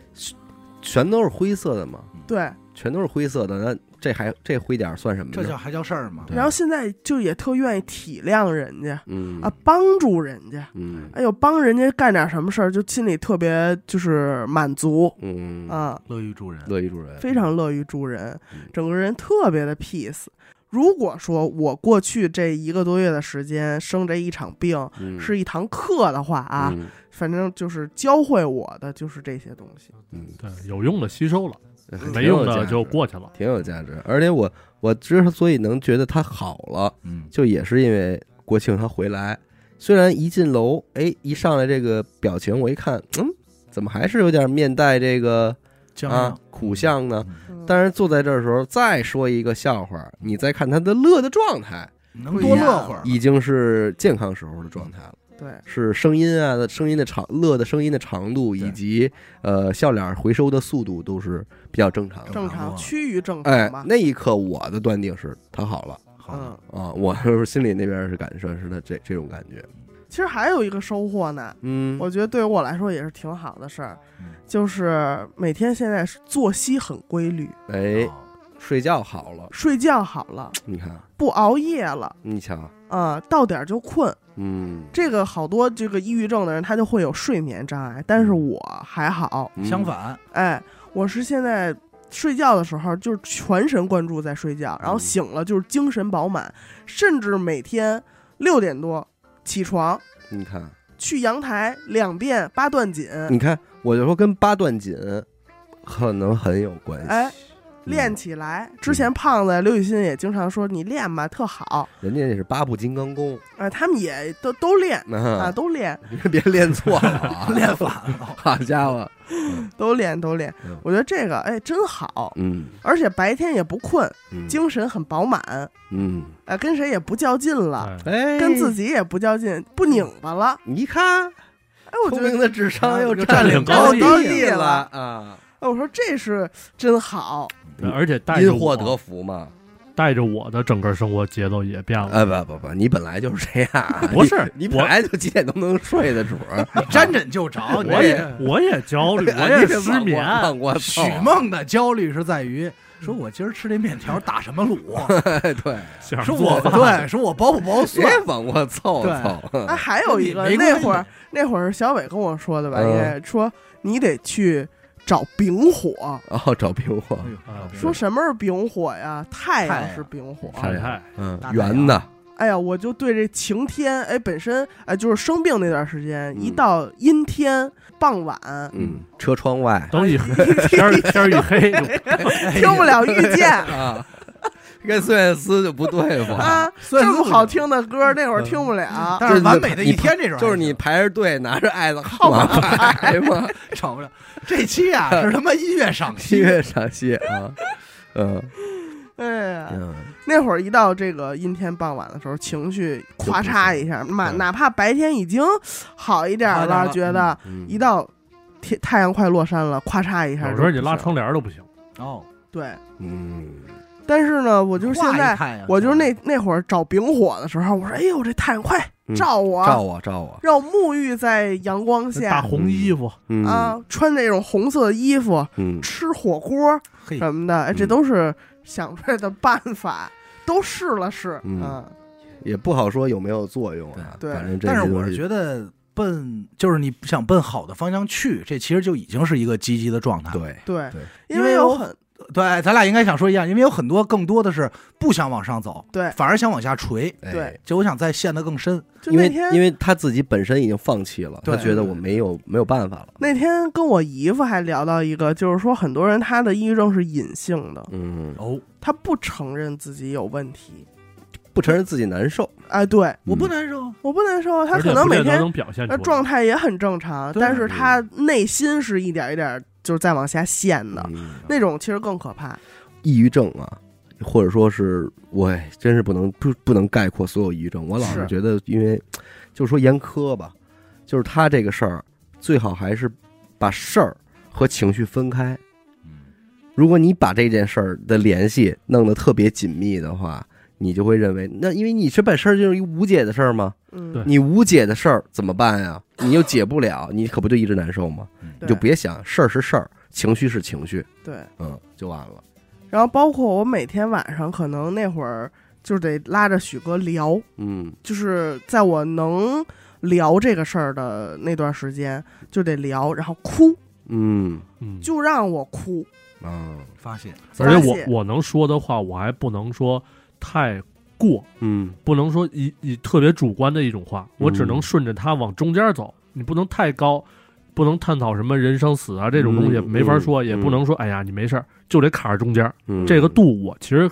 全都是灰色的嘛，对。全都是灰色的，那这还这灰点儿算什么？这叫还叫事儿吗？然后现在就也特愿意体谅人家嗯。啊，帮助人家。嗯。哎呦，帮人家干点什么事儿，就心里特别就是满足。嗯。啊，乐于助人，乐于助人，非常乐于助人嗯，整个人特别的 peace。如果说我过去这一个多月的时间生这一场病嗯是一堂课的话啊，嗯反正就是教会我的就是这些东西。嗯，对，有用的吸收了，挺没用的就过去了。挺有价值。而且我我之所以能觉得他好了，嗯，就也是因为国庆他回来，虽然一进楼，哎，一上来这个表情，我一看，嗯，怎么还是有点面带这个啊江阳苦相呢？嗯但是坐在这儿的时候，再说一个笑话，你再看他的乐的状态，能多乐会儿，已经是健康时候的状态了。对，是声音啊的声音的长，乐的声音的长度，以及呃笑脸回收的速度都是比较正常的。正常，趋于正哎常哎，。那一刻我的断定是他好了好嗯，啊，我就 是心里那边是感受是他这这种感觉。其实还有一个收获呢，嗯，我觉得对于我来说也是挺好的事儿嗯，就是每天现在是作息很规律，哎，睡觉好了，睡觉好了，你看，不熬夜了，你瞧，啊，到点儿就困。嗯，这个好多这个抑郁症的人，他就会有睡眠障碍，但是我还好，嗯。相，反，哎，我是现在睡觉的时候就是全神贯注在睡觉，然后嗯。醒了就是精神饱满，甚至每天六点多起床你看，去阳台两遍八段锦，你看，我就说跟八段锦可能很有关系。练起来。之前胖子刘雨欣也经常说你练吧，特好，人家那是八部金刚功，啊，他们也都都练啊，啊，都练，你别练错了啊，练反了，好家伙，都练，都练。嗯。我觉得这个哎真好，嗯。而且白天也不困，嗯，精神很饱满，嗯，哎，跟谁也不较劲了，哎，哎，跟自己也不较劲，不拧巴了。你一看，哎，我觉得，聪明的智商又又占领高地地了。啊！哎，我说这是真好。对而且带着因祸得福嘛。带着我的整个生活节奏也变了。哎，不不不，你本来就是这样，不是你你本来就几点都能睡的主儿，沾枕就着。你我也我也焦虑，我也失眠。忘过许梦的焦虑是在于，说我今儿吃这面条打什么卤？对，想说我对，说我包不包别蒜？往过凑对凑。哎，还有一个那会儿那会儿小伟跟我说的吧，嗯应该说你得去找丙火。哦，找丙火，啊说什么是丙火呀？太阳是丙火。太阳。嗯。圆的，哎呀，我就对这晴天，哎，本身哎就是生病那段时间，嗯。一到阴天傍晚，嗯，车窗外。等雨 天儿天儿一黑听不了遇见。啊，跟孙燕姿就不对付啊，这么好听的歌，那会儿听不了。但是完美的一天这种就是你排着队拿着爱的号码牌嘛，少不了。这期啊 是他妈音乐赏析音，乐赏析啊，嗯哎呀，嗯，那会儿一到这个阴天傍晚的时候，情绪咔嚓一下，哪哪怕白天已经好一点了，觉得嗯一到天太阳快落山了，咔嚓一下，有时候你拉窗，帘都不行。哦，对。嗯，但是呢，我就是现在，在我就是那那会儿找丙火的时候，我说，哎呦，这太阳快嗯照我，照我照我，让我沐浴在阳光下大红衣服，嗯啊，穿那种红色的衣服，嗯吃火锅嘿，什么的，哎，这嗯都是想出来的办法，都试了试，嗯啊，也不好说有没有作用啊，对反正这但是我是觉得奔就是你想奔好的方向去，这其实就已经是一个积极的状态。对对对，因为有很对，咱俩应该想说一样，因为有很多更多的是不想往上走，对反而想往下垂。哎对就我想再陷得更深。因为就那天因为他自己本身已经放弃了，他觉得我没有没有办法了，那天跟我姨夫还聊到一个，就是说很多人他的抑郁症是隐性的，嗯，哦，他不承认自己有问题。不承认自己难受，哎，对我不嗯难受。我不难受，他可能每天不见得能表现出来。呃状态也很正常，但是他内心是一点一点就是再往下陷的，嗯那种其实更可怕。抑郁症啊，或者说是我哎真是不能不不能概括所有抑郁症。我老是是觉得，因为就是说严苛吧，就是他这个事儿最好还是把事儿和情绪分开。嗯如果你把这件事儿的联系弄得特别紧密的话，你就会认为，那因为你这本事儿就是一无解的事儿吗？嗯，对。你无解的事儿怎么办呀？你又解不了，你可不就一直难受吗？你就别想事儿是事儿，情绪是情绪，对。嗯，就完了。然后包括我每天晚上可能那会儿就得拉着许哥聊，嗯。就是在我能聊这个事儿的那段时间就得聊，然后哭。嗯。嗯，就让我哭，嗯。发泄，而且我我能说的话，我还不能说太过，嗯。不能说以以特别主观的一种话，我只能嗯顺着它往中间走，你不能太高，不能探讨什么人生死啊这种东西，嗯没法说，嗯。也不能说哎呀你没事儿，就得卡着中间，嗯，这个度我其实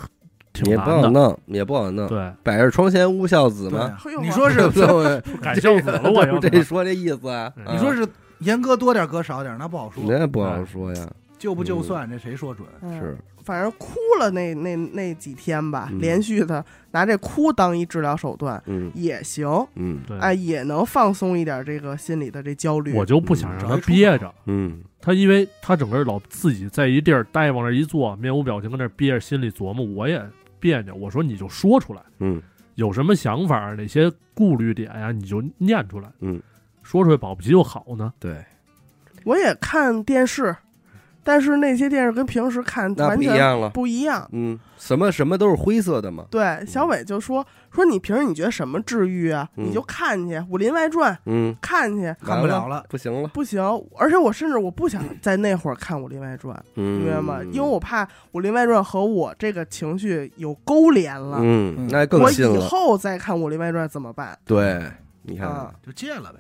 挺也不难的。好弄，也不好弄。对，百日床前无孝子嘛，你说是 对改孝子了，我要这说这意思你说是严哥多点，哥少点，那不好说，那不好说呀，就不就算，这谁说准？嗯是反正哭了那那那几天吧，嗯连续的拿这哭当一治疗手段嗯也行，嗯对，哎，也能放松一点这个心里的这焦虑。我就不想让他憋着。嗯他因为他整个老自己在一地儿待，往那儿一坐，面无表情跟那儿憋着，心里琢磨，我也别扭。我说你就说出来，嗯有什么想法，哪些顾虑点呀、你就念出来。嗯，说出来保不齐就好呢。对，我也看电视，但是那些电视跟平时看完全不一样了。不一样。嗯，什么什么都是灰色的嘛。对，小伟就说说你平时你觉得什么治愈啊？嗯你就看去《武林外传》，嗯，看去看不了了，不行了。不行。而且我甚至我不想在那会儿看《武林外传》，嗯，明白吗？因为我怕《武林外传》和我这个情绪有勾连了，嗯，那更我以。后再看《武林外传》怎么办？对，你看啊，就戒了呗。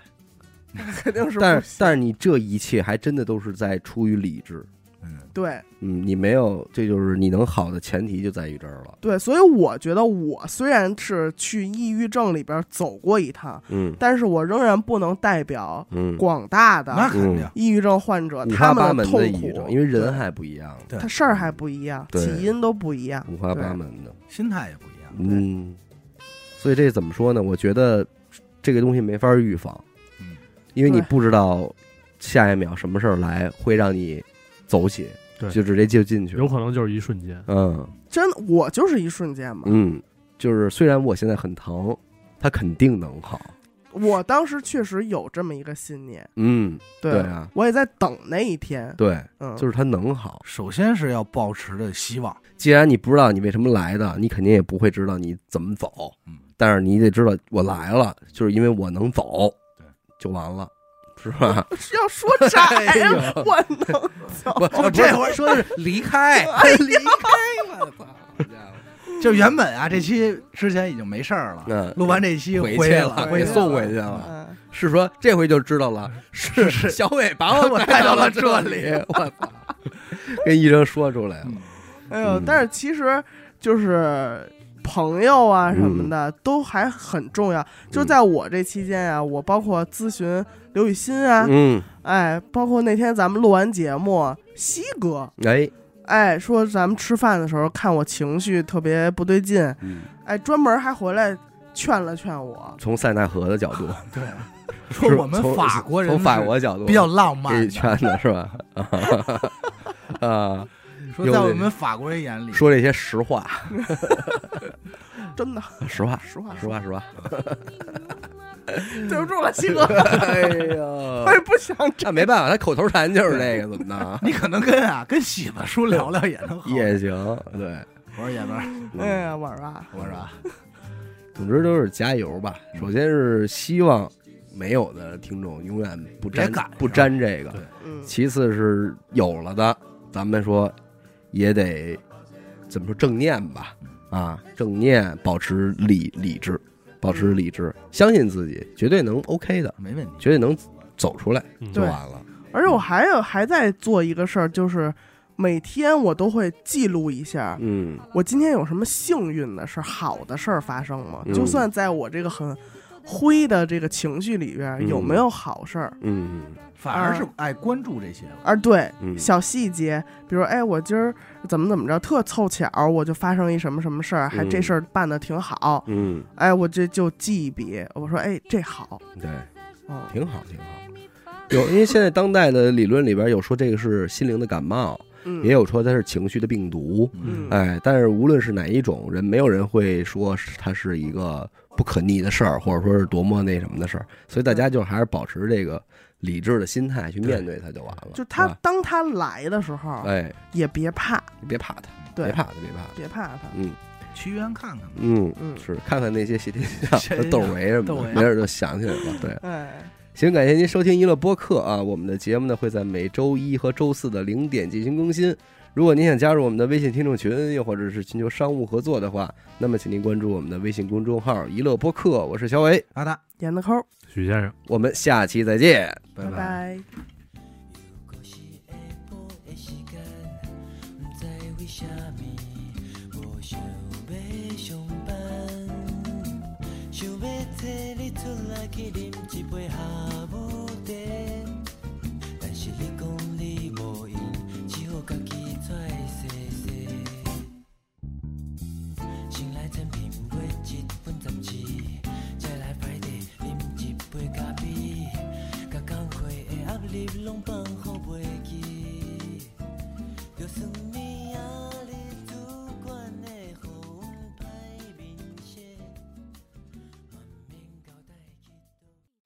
肯定是但。是但是你这一切还真的都是在出于理智。嗯，对。嗯，你没有，这就是你能好的前提就在于这儿了。对，所以我觉得我虽然是去抑郁症里边走过一趟，嗯。但是我仍然不能代表嗯，广大的那肯定。抑郁症患者五他花八门们痛的抑郁症，苦，因为人还不一样，对。他事儿还不一样，起因都不一样，五花八门的。心态也不一样。嗯，所以这怎么说呢？我觉得这个东西没法预防，嗯，因为你不知道下一秒什么事儿来会让你走起，对就直接就进去。有可能就是一瞬间。嗯真的我就是一瞬间嘛。嗯，就是虽然我现在很疼，他肯定能好。我当时确实有这么一个信念，嗯，对对啊，我也在等那一天。对，嗯，就是他能好。首先是要保持着希望。既然你不知道你为什么来的，你肯定也不会知道你怎么走。嗯，但是你得知道我来了，就是因为我能走，对，就完了，是吧？是要说窄 哎呦了，我能走。不，不这会儿说的是离开，离开，我操！好家伙就原本啊，这期之前已经没事儿了，嗯录完这期回回去了，给回送回去了。嗯是说这回就知道了，是是小伟把我带到了这里，我操！跟医生说出来了，哎呦嗯，但是其实就是朋友啊什么的、都还很重要。就在我这期间啊，我包括咨询刘雨欣啊，嗯，哎，包括那天咱们录完节目，西哥，哎，哎，说咱们吃饭的时候看我情绪特别不对劲，嗯，哎，专门还回来劝了劝我。从塞纳河的角度，对，说我们法国人从法是国角度比较浪漫给的，劝的是吧？啊，说在我们法国人眼里，说这些实话，真的，实话，实话实话，实话。对不住了，七哥，哎呀，我也不想那没办法，他口头禅就是这个，怎么的？你可能跟啊跟喜子叔聊聊也能好。也行，对。我说爷们儿，哎呀，我说啊，我说啊总之都是加油吧。首先是希望没有的听众永远不沾不沾这个其次是有了的，咱们说也得怎么说正念吧，啊，正念，保持理理智，保持理智，相信自己，绝对能 OK 的，没问题。绝对能走出来就完了。而且我还有还在做一个事儿，就是每天我都会记录一下，嗯我今天有什么幸运的事儿、好的事儿发生吗？嗯就算在我这个很灰的这个情绪里边嗯。有没有好事儿？嗯。反而是爱关注这些了。而对嗯。小细节，比如哎，我今儿怎么怎么着，特凑巧，我就发生一什么什么事儿，还嗯。这事儿办的挺好，嗯，哎，我这就记一笔，我说哎，这好，对，嗯，挺好挺好。有，因为现在当代的理论里边有说这个是心灵的感冒，嗯。也有说它是情绪的病毒。嗯。哎，但是无论是哪一种人，没有人会说是它是一个不可逆的事儿，或者说是多么那什么的事儿。所以大家就还是保持这个理智的心态去面对它就完了。就他当他来的时候，哎，也别怕，别怕他，别怕他，别怕它。别怕他，嗯去医院看看吧。嗯嗯是看看那些谢天笑谢天和窦唯什 没准就想起来了。对，哎，行，感谢您收听娱乐播客啊！我们的节目呢会在每周一和周四的零点进行更新。如果您想加入我们的微信听众群，又或者是寻求商务合作的话，那么请您关注我们的微信公众号“娱乐播客”，我是小伟，阿达，演的抠，许先生。我们下期再见。拜拜你拢放好袂记，就算